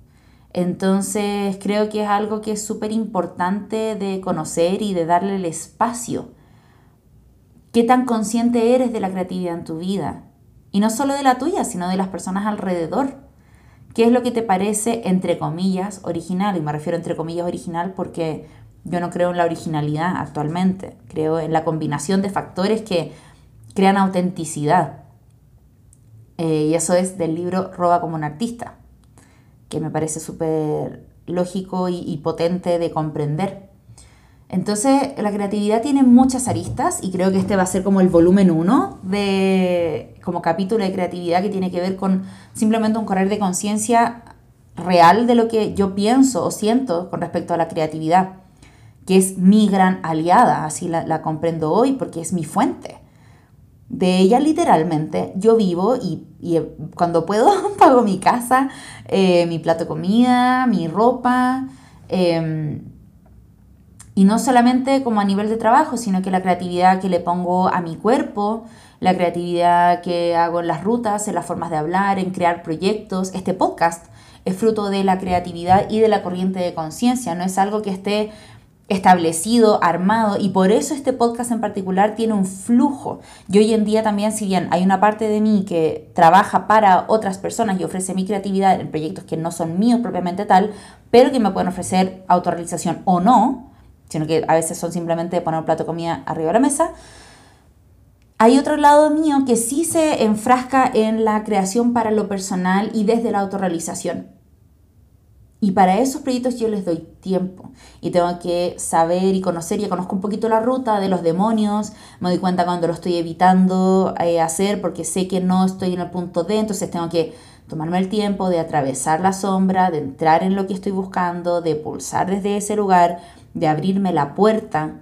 Entonces creo que es algo que es súper importante de conocer y de darle el espacio. ¿Qué tan consciente eres de la creatividad en tu vida? Y no solo de la tuya, sino de las personas alrededor. ¿Qué es lo que te parece, entre comillas, original? Y me refiero entre comillas original porque yo no creo en la originalidad actualmente. Creo en la combinación de factores que crean autenticidad. Eh, y eso es del libro Roba como un artista que me parece súper lógico y, potente de comprender. Entonces, la creatividad tiene muchas aristas y creo que este va a ser como el volumen 1 de como capítulo de creatividad que tiene que ver con simplemente un correr de conciencia real de lo que yo pienso o siento con respecto a la creatividad, que es mi gran aliada, así la comprendo hoy porque es mi fuente. De ella literalmente yo vivo y, eh, cuando puedo pago mi casa, eh, mi plato de comida, mi ropa. Em, y no solamente como a nivel de trabajo, sino que la creatividad que le pongo a mi cuerpo, la creatividad que hago en las rutas, en las formas de hablar, en crear proyectos. Este podcast es fruto de la creatividad y de la corriente de conciencia, no es algo que esté establecido, armado, y por eso este podcast en particular tiene un flujo. Y hoy en día también, si bien hay una parte de mí que trabaja para otras personas y ofrece mi creatividad en proyectos que no son míos propiamente tal, pero que me pueden ofrecer autorrealización o no, sino que a veces son simplemente poner un plato de comida arriba de la mesa, hay otro lado mío que sí se enfrasca en la creación para lo personal y desde la autorrealización. Y para esos proyectos yo les doy tiempo. Y tengo que saber y conocer, ya conozco un poquito la ruta de los demonios, me doy cuenta cuando lo estoy evitando eh, hacer porque sé que no estoy en el punto D, entonces tengo que tomarme el tiempo de atravesar la sombra, de entrar en lo que estoy buscando, de pulsar desde ese lugar, de abrirme la puerta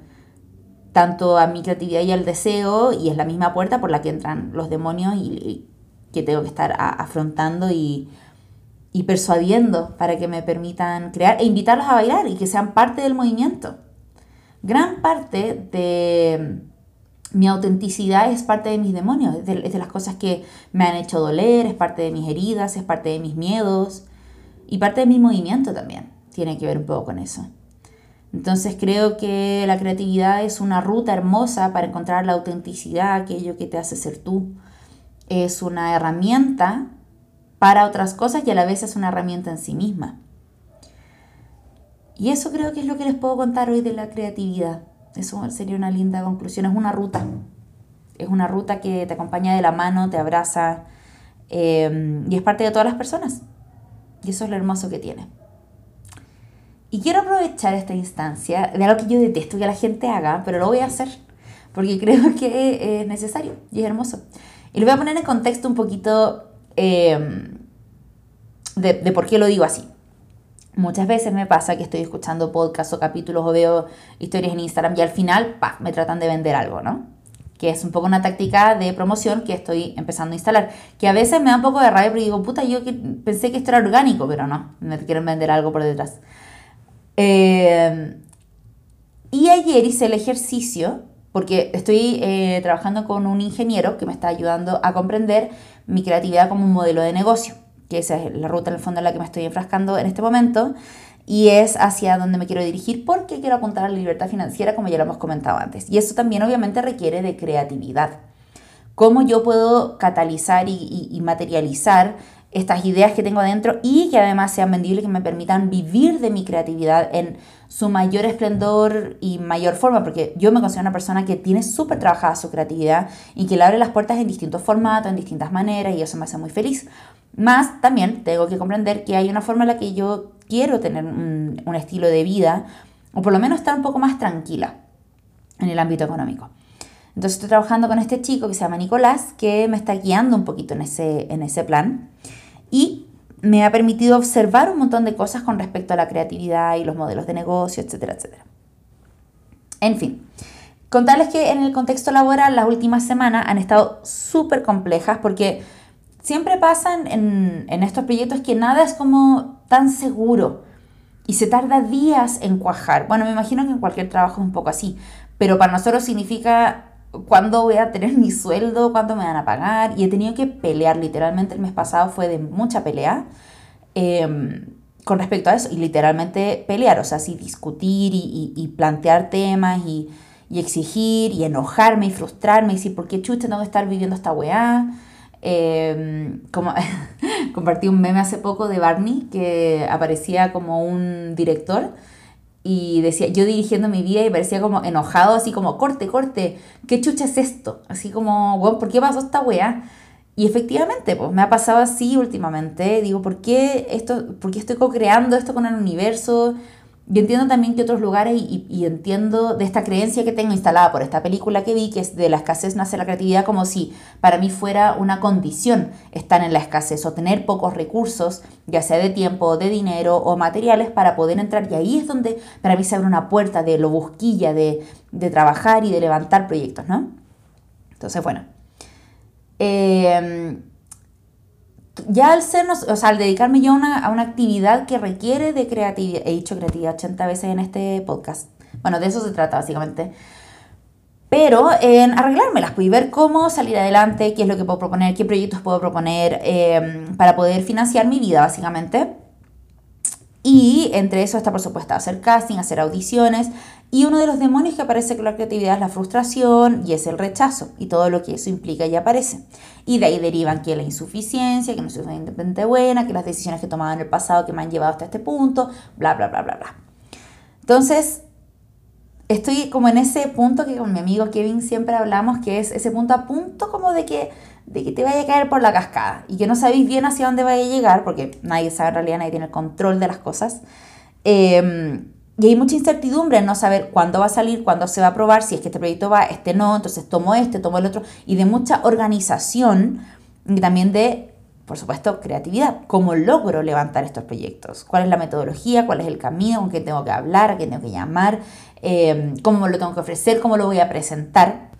tanto a mi creatividad y al deseo, y es la misma puerta por la que entran los demonios y, que tengo que estar afrontando y y persuadiendo para que me permitan crear e invitarlos a bailar y que sean parte del movimiento. Gran parte de mi autenticidad es parte de mis demonios, es de, las cosas que me han hecho doler, es parte de mis heridas, es parte de mis miedos y parte de mi movimiento también. Tiene que ver un poco con eso. Entonces creo que la creatividad es una ruta hermosa para encontrar la autenticidad, aquello que te hace ser tú. Es una herramienta para otras cosas y a la vez es una herramienta en sí misma. Y eso creo que es lo que les puedo contar hoy de la creatividad. Eso sería una linda conclusión. Es una ruta. Es una ruta que te acompaña de la mano, te abraza eh, y es parte de todas las personas. Y eso es lo hermoso que tiene. Y quiero aprovechar esta instancia de algo que yo detesto que la gente haga, pero lo voy a hacer porque creo que es necesario y es hermoso. Y lo voy a poner en contexto un poquito eh, de, por qué lo digo así. Muchas veces me pasa que estoy escuchando podcasts o capítulos o veo historias en Instagram y al final, pa, me tratan de vender algo, ¿no? Que es un poco una táctica de promoción que estoy empezando a instalar. Que a veces me da un poco de rabia porque digo, puta, yo pensé que esto era orgánico, pero no, me quieren vender algo por detrás. Eh, y ayer hice el ejercicio, porque estoy eh, trabajando con un ingeniero que me está ayudando a comprender mi creatividad como un modelo de negocio que esa es la ruta en el fondo en la que me estoy enfrascando en este momento, y es hacia donde me quiero dirigir porque quiero apuntar a la libertad financiera, como ya lo hemos comentado antes. Y eso también obviamente requiere de creatividad. Cómo yo puedo catalizar y, materializar estas ideas que tengo adentro y que además sean vendibles, que me permitan vivir de mi creatividad en su mayor esplendor y mayor forma, porque yo me considero una persona que tiene súper trabajada su creatividad y que le abre las puertas en distintos formatos, en distintas maneras y eso me hace muy feliz. Más también tengo que comprender que hay una forma en la que yo quiero tener un, estilo de vida, o por lo menos estar un poco más tranquila en el ámbito económico. Entonces estoy trabajando con este chico que se llama Nicolás, que me está guiando un poquito en ese, en ese plan y me ha permitido observar un montón de cosas con respecto a la creatividad y los modelos de negocio, etcétera, etcétera. En fin, contarles que en el contexto laboral las últimas semanas han estado súper complejas porque siempre pasan en, estos proyectos que nada es como tan seguro y se tarda días en cuajar. Bueno, me imagino que en cualquier trabajo es un poco así, pero para nosotros significa cuándo voy a tener mi sueldo, cuándo me van a pagar y he tenido que pelear, literalmente el mes pasado fue de mucha pelea. Em, con respecto a eso, y literalmente pelear, o sea, sí discutir y, plantear temas y, y, exigir y enojarme y frustrarme y decir, ¿por qué chucha tengo que estar viviendo esta weá? Em, como compartí un meme hace poco de Barney que aparecía como un director y decía, yo dirigiendo mi vida y parecía como enojado, así como, corte, corte, ¿qué chucha es esto? Así como, bueno, ¿por qué pasó esta wea? Y efectivamente, pues me ha pasado así últimamente. Digo, ¿por qué, esto, ¿por qué estoy co-creando esto con el universo? Yo entiendo también que otros lugares y, entiendo de esta creencia que tengo instalada por esta película que vi, que es de la escasez nace la creatividad, como si para mí fuera una condición estar en la escasez o tener pocos recursos, ya sea de tiempo, de dinero o materiales para poder entrar. Y ahí es donde para mí se abre una puerta de lo busquilla, de, de trabajar y de levantar proyectos, ¿no? Entonces, bueno. Eh, ya al ser, o sea, al dedicarme yo a una, actividad que requiere de creatividad, he dicho creatividad 80 veces en este podcast, bueno, de eso se trata básicamente, pero en arreglármelas, pues, y ver cómo salir adelante, qué es lo que puedo proponer, qué proyectos puedo proponer em, para poder financiar mi vida, básicamente. Y entre eso está, por supuesto, hacer casting, hacer audiciones. Y uno de los demonios que aparece con la creatividad es la frustración y es el rechazo y todo lo que eso implica y aparece. Y de ahí derivan que la insuficiencia, que no soy suficientemente buena, que las decisiones que he tomado en el pasado que me han llevado hasta este punto, bla, bla, bla, bla, bla. Entonces, estoy como en ese punto que con mi amigo Kevin siempre hablamos, que es ese punto a punto como de que de que te vaya a caer por la cascada y que no sabéis bien hacia dónde vaya a llegar, porque nadie sabe en realidad, nadie tiene el control de las cosas. Em, y hay mucha incertidumbre en no saber cuándo va a salir, cuándo se va a probar, si es que este proyecto va, este no, entonces tomo este, tomo el otro, y de mucha organización y también de, por supuesto, creatividad. ¿Cómo logro levantar estos proyectos? ¿Cuál es la metodología? ¿Cuál es el camino? ¿Con quién tengo que hablar? ¿A quién tengo que llamar? Em, ¿Cómo lo tengo que ofrecer? ¿Cómo lo voy a presentar?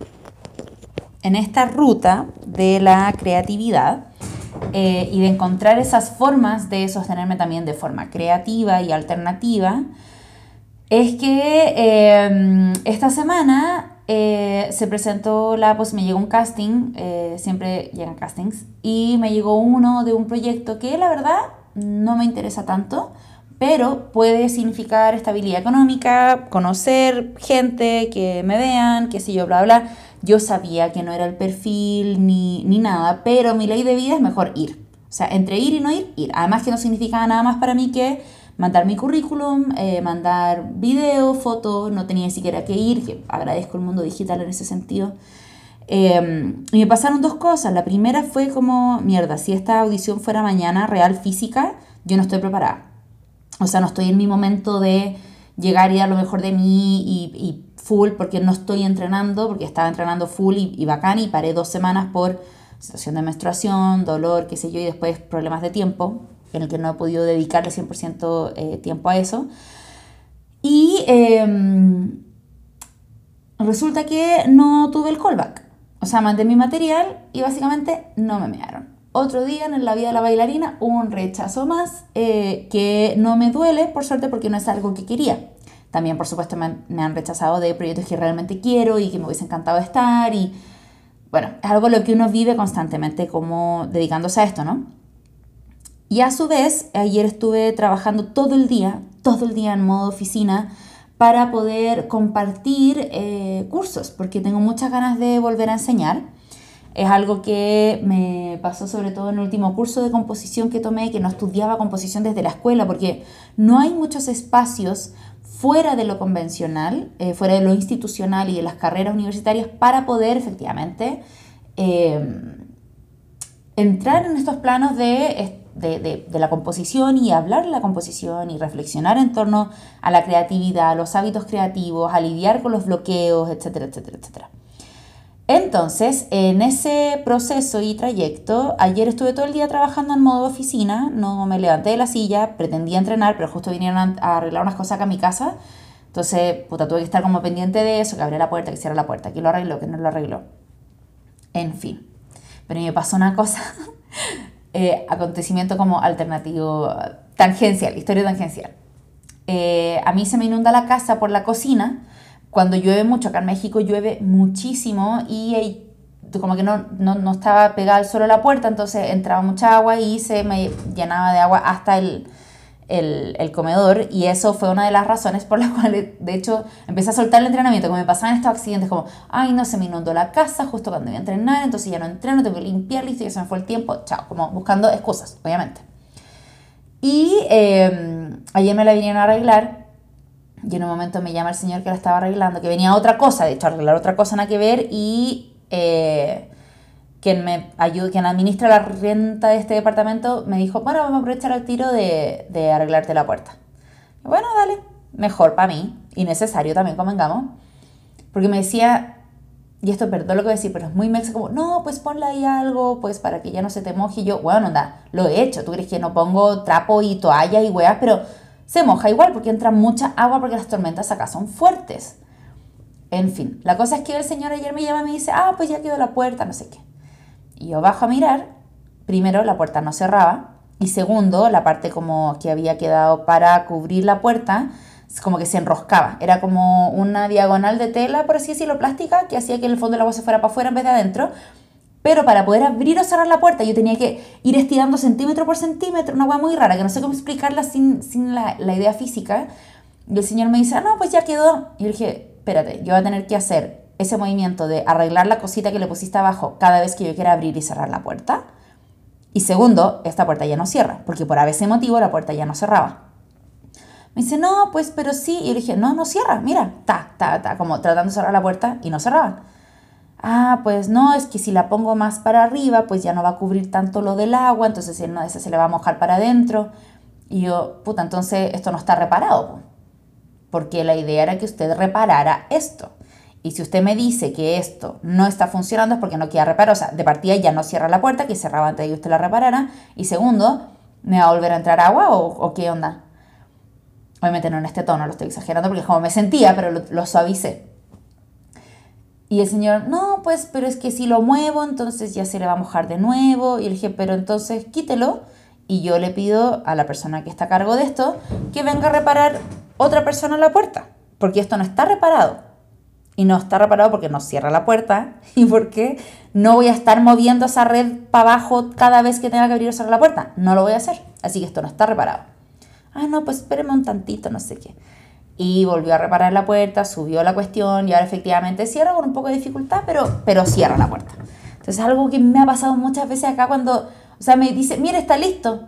en esta ruta de la creatividad, eh, y de encontrar esas formas de sostenerme también de forma creativa y alternativa, es que em, esta semana eh, se presentó la, pues me llegó un casting, eh, siempre llegan castings, y me llegó uno de un proyecto que la verdad no me interesa tanto, pero puede significar estabilidad económica, conocer gente, que me vean, qué sé yo, bla, bla. Yo sabía que no era el perfil ni, ni nada, pero mi ley de vida es mejor ir. O sea, entre ir y no ir, ir. Además que no significaba nada más para mí que mandar mi currículum, eh, mandar video, fotos, no tenía siquiera que ir, que agradezco el mundo digital en ese sentido. Em, y me pasaron dos cosas. La primera fue como, mierda, si esta audición fuera mañana real física, yo no estoy preparada. O sea, no estoy en mi momento de llegar y dar lo mejor de mí y, full, porque no estoy entrenando, porque estaba entrenando full y, y bacán y paré dos semanas por situación de menstruación, dolor, qué sé yo, y después problemas de tiempo, en el que no he podido dedicarle 100% eh, tiempo a eso. Y em, resulta que no tuve el callback. O sea, mandé mi material y básicamente no me mearon. Otro día en la vida de la bailarina, un rechazo más eh, que no me duele, por suerte, porque no es algo que quería. También, por supuesto, me me han, rechazado de proyectos que realmente quiero y que me hubiese encantado estar. Y bueno, es algo lo que uno vive constantemente como dedicándose a esto, ¿no? Y a su vez, ayer estuve trabajando todo el día, todo el día en modo oficina, para poder compartir eh, cursos, porque tengo muchas ganas de volver a enseñar. Es algo que me pasó sobre todo en el último curso de composición que tomé, que no estudiaba composición desde la escuela, porque no hay muchos espacios fuera de lo convencional, eh, fuera de lo institucional y de las carreras universitarias para poder efectivamente eh, entrar en estos planos de de, la composición y hablar de la composición y reflexionar en torno a la creatividad, a los hábitos creativos, a con los bloqueos, etcétera, etcétera, etcétera. Entonces, en ese proceso y trayecto, ayer estuve todo el día trabajando en modo oficina, no me levanté de la silla, pretendía entrenar, pero justo vinieron a arreglar unas cosas acá a mi casa. Entonces, puta, tuve que estar como pendiente de eso, que abriera la puerta, que cierra la puerta, que lo arregló, que no lo arregló. En fin. Pero me pasó una cosa eh, acontecimiento como alternativo, tangencial, historia tangencial. Eh, a mí se me inunda la casa por la cocina. Cuando llueve mucho, acá en México llueve muchísimo y como que no, no, no estaba pegada al suelo la puerta, entonces entraba mucha agua y se me llenaba de agua hasta el, el, el, comedor y eso fue una de las razones por las cuales de hecho empecé a soltar el entrenamiento, como me pasaban estos accidentes como, ay no, se me inundó la casa justo cuando iba a entrenar, entonces ya no entreno, tengo que limpiar, listo, ya se me fue el tiempo, chao, como buscando excusas, obviamente. Y eh, ayer me la vinieron a arreglar y en un momento me llama el señor que la estaba arreglando, que venía otra cosa, de hecho arreglar otra cosa nada que ver y... Eh, quien me ayuda, quien administra la renta de este departamento, me dijo, bueno, vamos a aprovechar el tiro de, de arreglarte la puerta. bueno, dale, mejor para mí y necesario también, convengamos. Porque me decía, y esto perdón lo que voy a decir, pero es muy mexa, como, no, pues ponle ahí algo, pues para que ya no se te moje. Y yo, bueno, anda, lo he hecho. ¿Tú crees que no pongo trapo y toalla y weas? Pero se moja igual porque entra mucha agua porque las tormentas acá son fuertes. En fin, la cosa es que el señor ayer me llama y me dice, ah, pues ya quedó la puerta, no sé qué. Y yo bajo a mirar, primero la puerta no cerraba y segundo la parte como que había quedado para cubrir la puerta como que se enroscaba. Era como una diagonal de tela, por así decirlo, plástica, que hacía que el fondo del agua se fuera para afuera en vez de adentro. Pero para poder abrir o cerrar la puerta yo tenía que ir estirando centímetro por centímetro, una agua muy rara, que no sé cómo explicarla sin, sin la, la, idea física. Y el señor me dice, ah, no, pues ya quedó. Y yo dije, espérate, yo voy a tener que hacer ese movimiento de arreglar la cosita que le pusiste abajo cada vez que yo quiera abrir y cerrar la puerta. Y segundo, esta puerta ya no cierra, porque por ese motivo la puerta ya no cerraba. Me dice, no, pues, pero sí. Y yo dije, no, no cierra, mira, ta, ta, ta, como tratando de cerrar la puerta y no cerraba. Ah, pues no, es que si la pongo más para arriba, pues ya no va a cubrir tanto lo del agua, entonces en una de esas se le va a mojar para adentro. Y yo, puta, entonces esto no está reparado. Porque la idea era que usted reparara esto. Y si usted me dice que esto no está funcionando es porque no quiere reparar. O sea, de partida ya no cierra la puerta, que cerraba antes de que usted la reparara. Y segundo, ¿me va a volver a entrar agua o, qué onda? Obviamente no en este tono, lo estoy exagerando porque como me sentía, pero lo, lo suavicé. Y el señor, no, pues, pero es que si lo muevo, entonces ya se le va a mojar de nuevo. Y le dije, pero entonces quítelo. Y yo le pido a la persona que está a cargo de esto que venga a reparar otra persona la puerta. Porque esto no está reparado. Y no está reparado porque no cierra la puerta y porque no voy a estar moviendo esa red para abajo cada vez que tenga que abrir o cerrar la puerta. No lo voy a hacer. Así que esto no está reparado. Ah, no, pues espéreme un tantito, no sé qué y volvió a reparar la puerta, subió la cuestión y ahora efectivamente cierra con un poco de dificultad, pero, pero cierra la puerta. Entonces algo que me ha pasado muchas veces acá cuando, o sea, me dice, mire, está listo.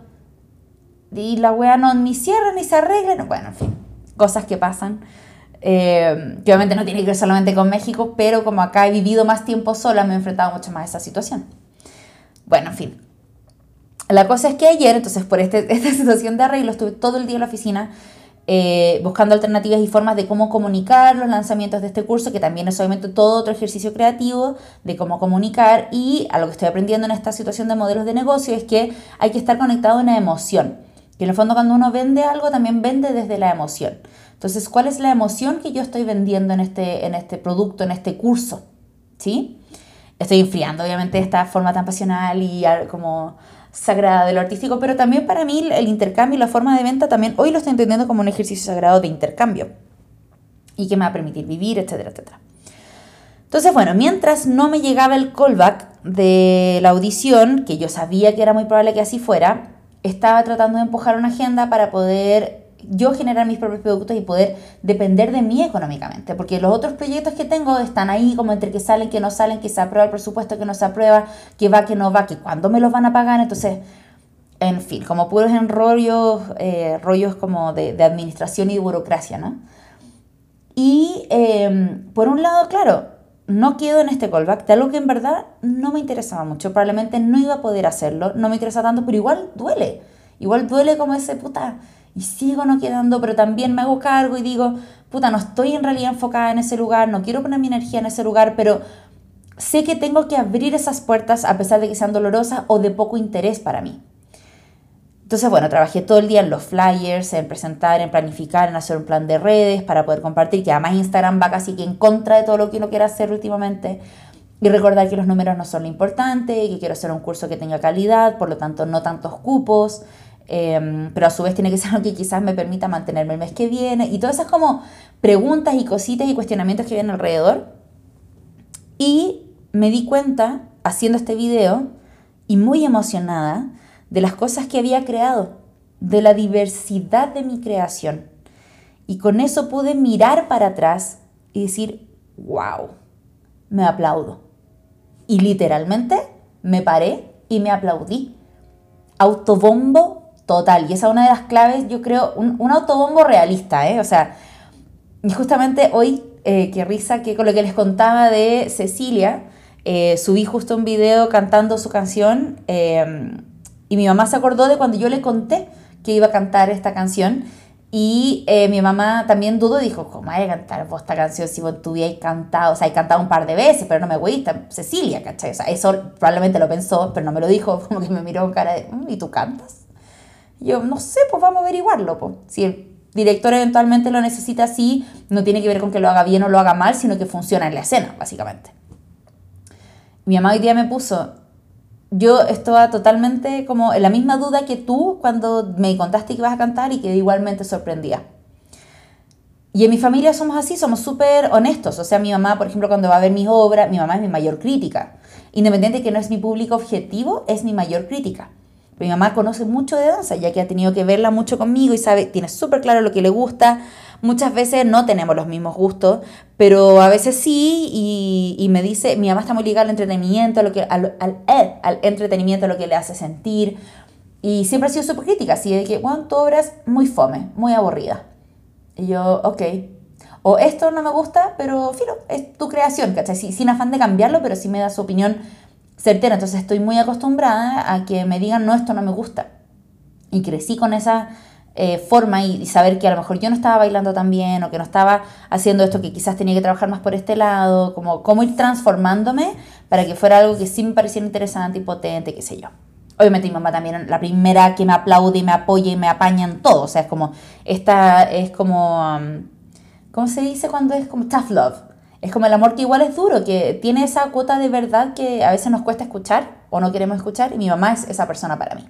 Y la wea no ni cierra ni se arregla. bueno, en fin, cosas que pasan. Eh, que obviamente no tiene que ver solamente con México, pero como acá he vivido más tiempo sola, me he enfrentado mucho más a esa situación. Bueno, en fin. La cosa es que ayer, entonces por este, esta situación de arreglo, estuve todo el día en la oficina eh, buscando alternativas y formas de cómo comunicar los lanzamientos de este curso, que también es obviamente todo otro ejercicio creativo de cómo comunicar y a lo que estoy aprendiendo en esta situación de modelos de negocio es que hay que estar conectado a una emoción. Que en el fondo cuando uno vende algo también vende desde la emoción. Entonces, ¿cuál es la emoción que yo estoy vendiendo en este, en este producto, en este curso? ¿Sí? Estoy enfriando obviamente esta forma tan pasional y como sagrada de lo artístico, pero también para mí el intercambio y la forma de venta también hoy lo estoy entendiendo como un ejercicio sagrado de intercambio y que me va a permitir vivir, etcétera, etcétera. Entonces, bueno, mientras no me llegaba el callback de la audición, que yo sabía que era muy probable que así fuera, estaba tratando de empujar una agenda para poder yo generar mis propios productos y poder depender de mí económicamente, porque los otros proyectos que tengo están ahí como entre que salen, que no salen, que se aprueba el presupuesto, que no se aprueba, que va, que no va, que cuándo me los van a pagar, entonces, en fin, como puros enrollos, eh, rollos como de, administración y burocracia, ¿no? Y em, por un lado, claro, no quedo en este callback de algo que en verdad no me interesaba mucho, probablemente no iba a poder hacerlo, no me interesa tanto, pero igual duele, igual duele como ese puta y sigo no quedando, pero también me hago cargo y digo, puta, no estoy en realidad enfocada en ese lugar, no quiero poner mi energía en ese lugar, pero sé que tengo que abrir esas puertas a pesar de que sean dolorosas o de poco interés para mí. Entonces, bueno, trabajé todo el día en los flyers, en presentar, en planificar, en hacer un plan de redes para poder compartir, que además Instagram va casi que en contra de todo lo que uno quiera hacer últimamente. Y recordar que los números no son lo importante, que quiero hacer un curso que tenga calidad, por lo tanto no tantos cupos, Em, pero a su vez tiene que ser algo que quizás me permita mantenerme el mes que viene y todas esas como preguntas y cositas y cuestionamientos que vienen alrededor. Y me di cuenta haciendo este video y muy emocionada de las cosas que había creado, de la diversidad de mi creación. Y con eso pude mirar para atrás y decir, wow, me aplaudo. Y literalmente me paré y me aplaudí. Autobombo Total, y esa es una de las claves, yo creo, un, autobombo realista, ¿eh? O sea, y justamente hoy, eh, qué risa que con lo que les contaba de Cecilia, eh, subí justo un video cantando su canción em, y mi mamá se acordó de cuando yo le conté que iba a cantar esta canción y eh, mi mamá también dudó dijo, ¿cómo hay a cantar vos esta canción si vos tuvierais cantado? O sea, he cantado un par de veces, pero no me gusta. Cecilia, ¿cachai? O sea, eso probablemente lo pensó, pero no me lo dijo, como que me miró con cara de, mm, ¿y tú cantas? Yo, no sé, pues vamos a averiguarlo. Pues. Si el director eventualmente lo necesita así, no tiene que ver con que lo haga bien o lo haga mal, sino que funciona en la escena, básicamente. Mi mamá hoy día me puso, yo estaba totalmente como en la misma duda que tú cuando me contaste que ibas a cantar y que igualmente sorprendía. Y en mi familia somos así, somos súper honestos. O sea, mi mamá, por ejemplo, cuando va a ver mis obras, mi mamá es mi mayor crítica. Independiente de que no es mi público objetivo, es mi mayor crítica. Mi mamá conoce mucho de danza, ya que ha tenido que verla mucho conmigo y sabe, tiene súper claro lo que le gusta. Muchas veces no tenemos los mismos gustos, pero a veces sí, y, me dice, mi mamá está muy ligada al entretenimiento, a lo que, al, al, eh, al entretenimiento, a lo que le hace sentir. Y siempre ha sido súper crítica, así de que, bueno, tu obra es muy fome, muy aburrida. Y yo, ok. O esto no me gusta, pero filo, es tu creación, ¿cachai? sin afán de cambiarlo, pero sí me da su opinión certera. Entonces estoy muy acostumbrada a que me digan, no, esto no me gusta. Y crecí con esa eh, forma y, saber que a lo mejor yo no estaba bailando tan bien o que no estaba haciendo esto, que quizás tenía que trabajar más por este lado, como cómo ir transformándome para que fuera algo que sí me pareciera interesante y potente, qué sé yo. Obviamente mi mamá también, la primera que me aplaude y me apoya y me apaña en todo. O sea, es como, esta es como, um, ¿cómo se dice cuando es como tough love? Es como el amor que igual es duro, que tiene esa cuota de verdad que a veces nos cuesta escuchar o no queremos escuchar y mi mamá es esa persona para mí.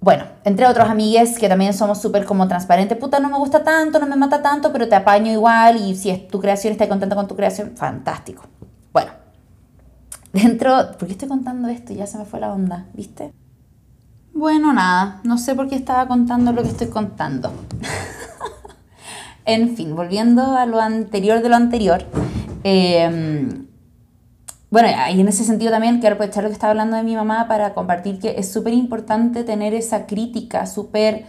Bueno, entre otros amigues que también somos súper como transparentes, puta, no me gusta tanto, no me mata tanto, pero te apaño igual y si es tu creación, estás contenta con tu creación, fantástico. Bueno, dentro, ¿por qué estoy contando esto? Ya se me fue la onda, ¿viste? Bueno, nada, no sé por qué estaba contando lo que estoy contando. en fin, volviendo a lo anterior de lo anterior. Eh, bueno, y en ese sentido también quiero aprovechar lo que estaba hablando de mi mamá para compartir que es súper importante tener esa crítica súper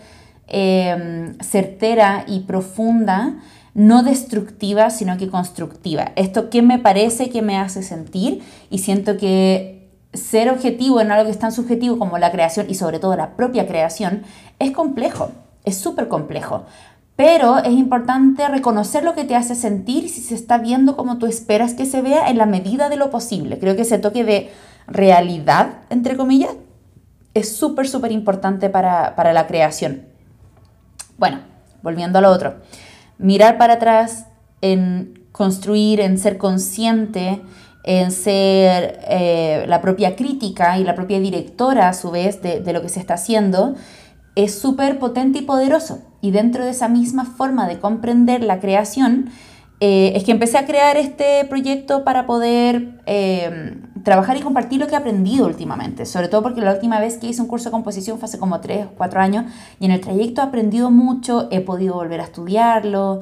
em, certera y profunda, no destructiva, sino que constructiva. Esto qué me parece que me hace sentir y siento que ser objetivo en algo que es tan subjetivo como la creación y sobre todo la propia creación es complejo, es súper complejo. Pero es importante reconocer lo que te hace sentir si se está viendo como tú esperas que se vea en la medida de lo posible. Creo que ese toque de realidad, entre comillas, es súper, súper importante para, para la creación. Bueno, volviendo a lo otro. Mirar para atrás en construir, en ser consciente, en ser eh, la propia crítica y la propia directora a su vez de, de lo que se está haciendo, es súper potente y poderoso. Y dentro de esa misma forma de comprender la creación, eh, es que empecé a crear este proyecto para poder eh, trabajar y compartir lo que he aprendido últimamente, sobre todo porque la última vez que hice un curso de composición fue hace como 3 o 4 años y en el trayecto he aprendido mucho, he podido volver a estudiarlo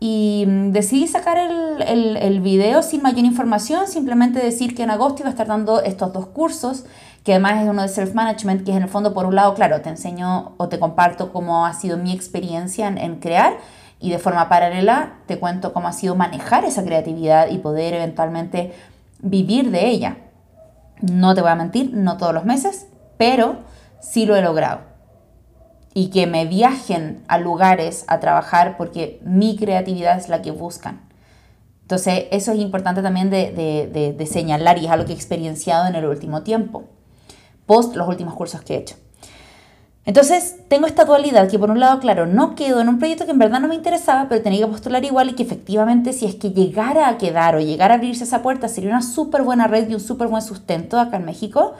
y mm, decidí sacar el, el, el video sin mayor información, simplemente decir que en agosto iba a estar dando estos dos cursos que además es uno de self-management, que es en el fondo, por un lado, claro, te enseño o te comparto cómo ha sido mi experiencia en, crear y de forma paralela te cuento cómo ha sido manejar esa creatividad y poder eventualmente vivir de ella. No te voy a mentir, no todos los meses, pero sí lo he logrado. Y que me viajen a lugares a trabajar porque mi creatividad es la que buscan. Entonces, eso es importante también de, de, de señalar y es algo que he experienciado en el último tiempo post los últimos cursos que he hecho. Entonces tengo esta dualidad que por un lado, claro, no quedo en un proyecto que en verdad no me interesaba, pero tenía que postular igual y que efectivamente si es que llegara a quedar o llegara a abrirse esa puerta sería una súper buena red y un súper buen sustento acá en México,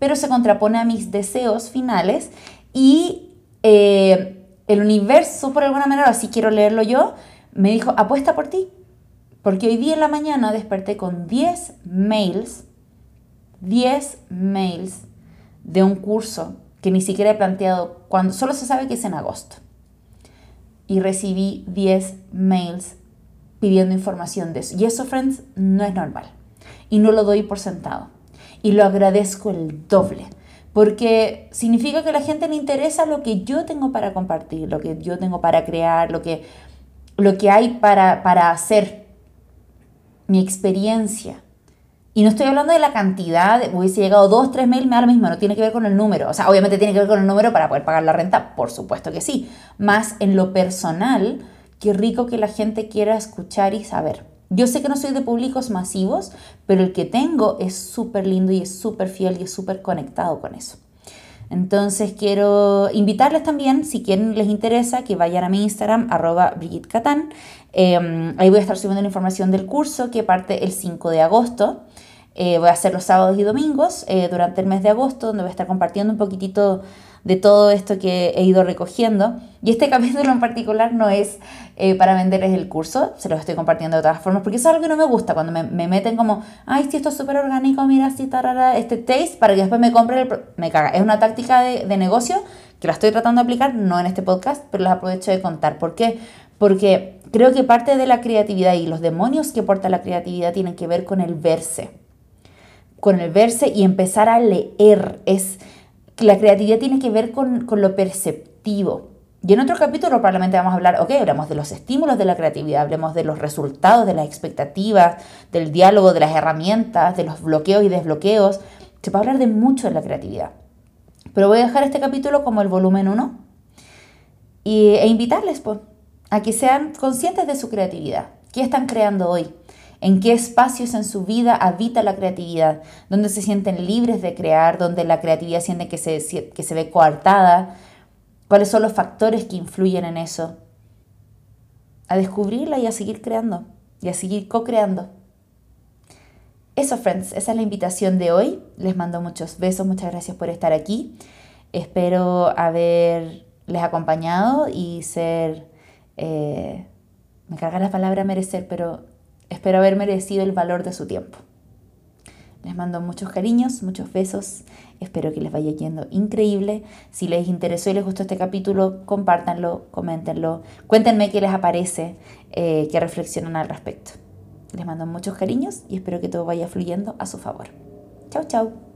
pero se contrapone a mis deseos finales y eh, el universo, por alguna manera, así quiero leerlo yo, me dijo, apuesta por ti, porque hoy día en la mañana desperté con 10 mails, 10 mails de un curso que ni siquiera he planteado cuando solo se sabe que es en agosto. Y recibí 10 mails pidiendo información de eso. Y eso, friends, no es normal. Y no lo doy por sentado. Y lo agradezco el doble. Porque significa que a la gente le interesa lo que yo tengo para compartir, lo que yo tengo para crear, lo que, lo que hay para, para hacer, mi experiencia. Y no estoy hablando de la cantidad, hubiese llegado dos, tres mails, me da lo mismo, no tiene que ver con el número. O sea, obviamente tiene que ver con el número para poder pagar la renta, por supuesto que sí. Más en lo personal, qué rico que la gente quiera escuchar y saber. Yo sé que no soy de públicos masivos, pero el que tengo es súper lindo y es súper fiel y es súper conectado con eso. Entonces quiero invitarles también, si quieren les interesa, que vayan a mi Instagram, arroba Brigitte em, ahí voy a estar subiendo la información del curso que parte el 5 de agosto. Eh, voy a hacer los sábados y domingos eh, durante el mes de agosto, donde voy a estar compartiendo un poquitito de todo esto que he ido recogiendo. Y este capítulo en particular no es eh, para venderles el curso, se los estoy compartiendo de todas formas, porque eso es algo que no me gusta, cuando me, me meten como, ay, si esto es súper orgánico, mira, si tarara, este taste, para que después me compre el... Me caga. Es una táctica de, de negocio que la estoy tratando de aplicar, no en este podcast, pero las aprovecho de contar. ¿Por qué? Porque creo que parte de la creatividad y los demonios que porta la creatividad tienen que ver con el verse con el verse y empezar a leer. Es, la creatividad tiene que ver con, con lo perceptivo. Y en otro capítulo probablemente vamos a hablar, ok, hablamos de los estímulos de la creatividad, hablemos de los resultados, de las expectativas, del diálogo, de las herramientas, de los bloqueos y desbloqueos. Se puede hablar de mucho de la creatividad. Pero voy a dejar este capítulo como el volumen 1 e invitarles pues, a que sean conscientes de su creatividad. ¿Qué están creando hoy? En qué espacios en su vida habita la creatividad, donde se sienten libres de crear, donde la creatividad siente que se, que se ve coartada, cuáles son los factores que influyen en eso. A descubrirla y a seguir creando. y a seguir co-creando. Eso, friends, esa es la invitación de hoy. Les mando muchos besos, muchas gracias por estar aquí. Espero haberles acompañado y ser, eh, me carga la palabra merecer, pero espero haber merecido el valor de su tiempo. Les mando muchos cariños, muchos besos. Espero que les vaya yendo increíble. Si les interesó y les gustó este capítulo, compártanlo, coméntenlo. Cuéntenme qué les aparece, eh, qué reflexionan al respecto. Les mando muchos cariños y espero que todo vaya fluyendo a su favor. Chau, chau.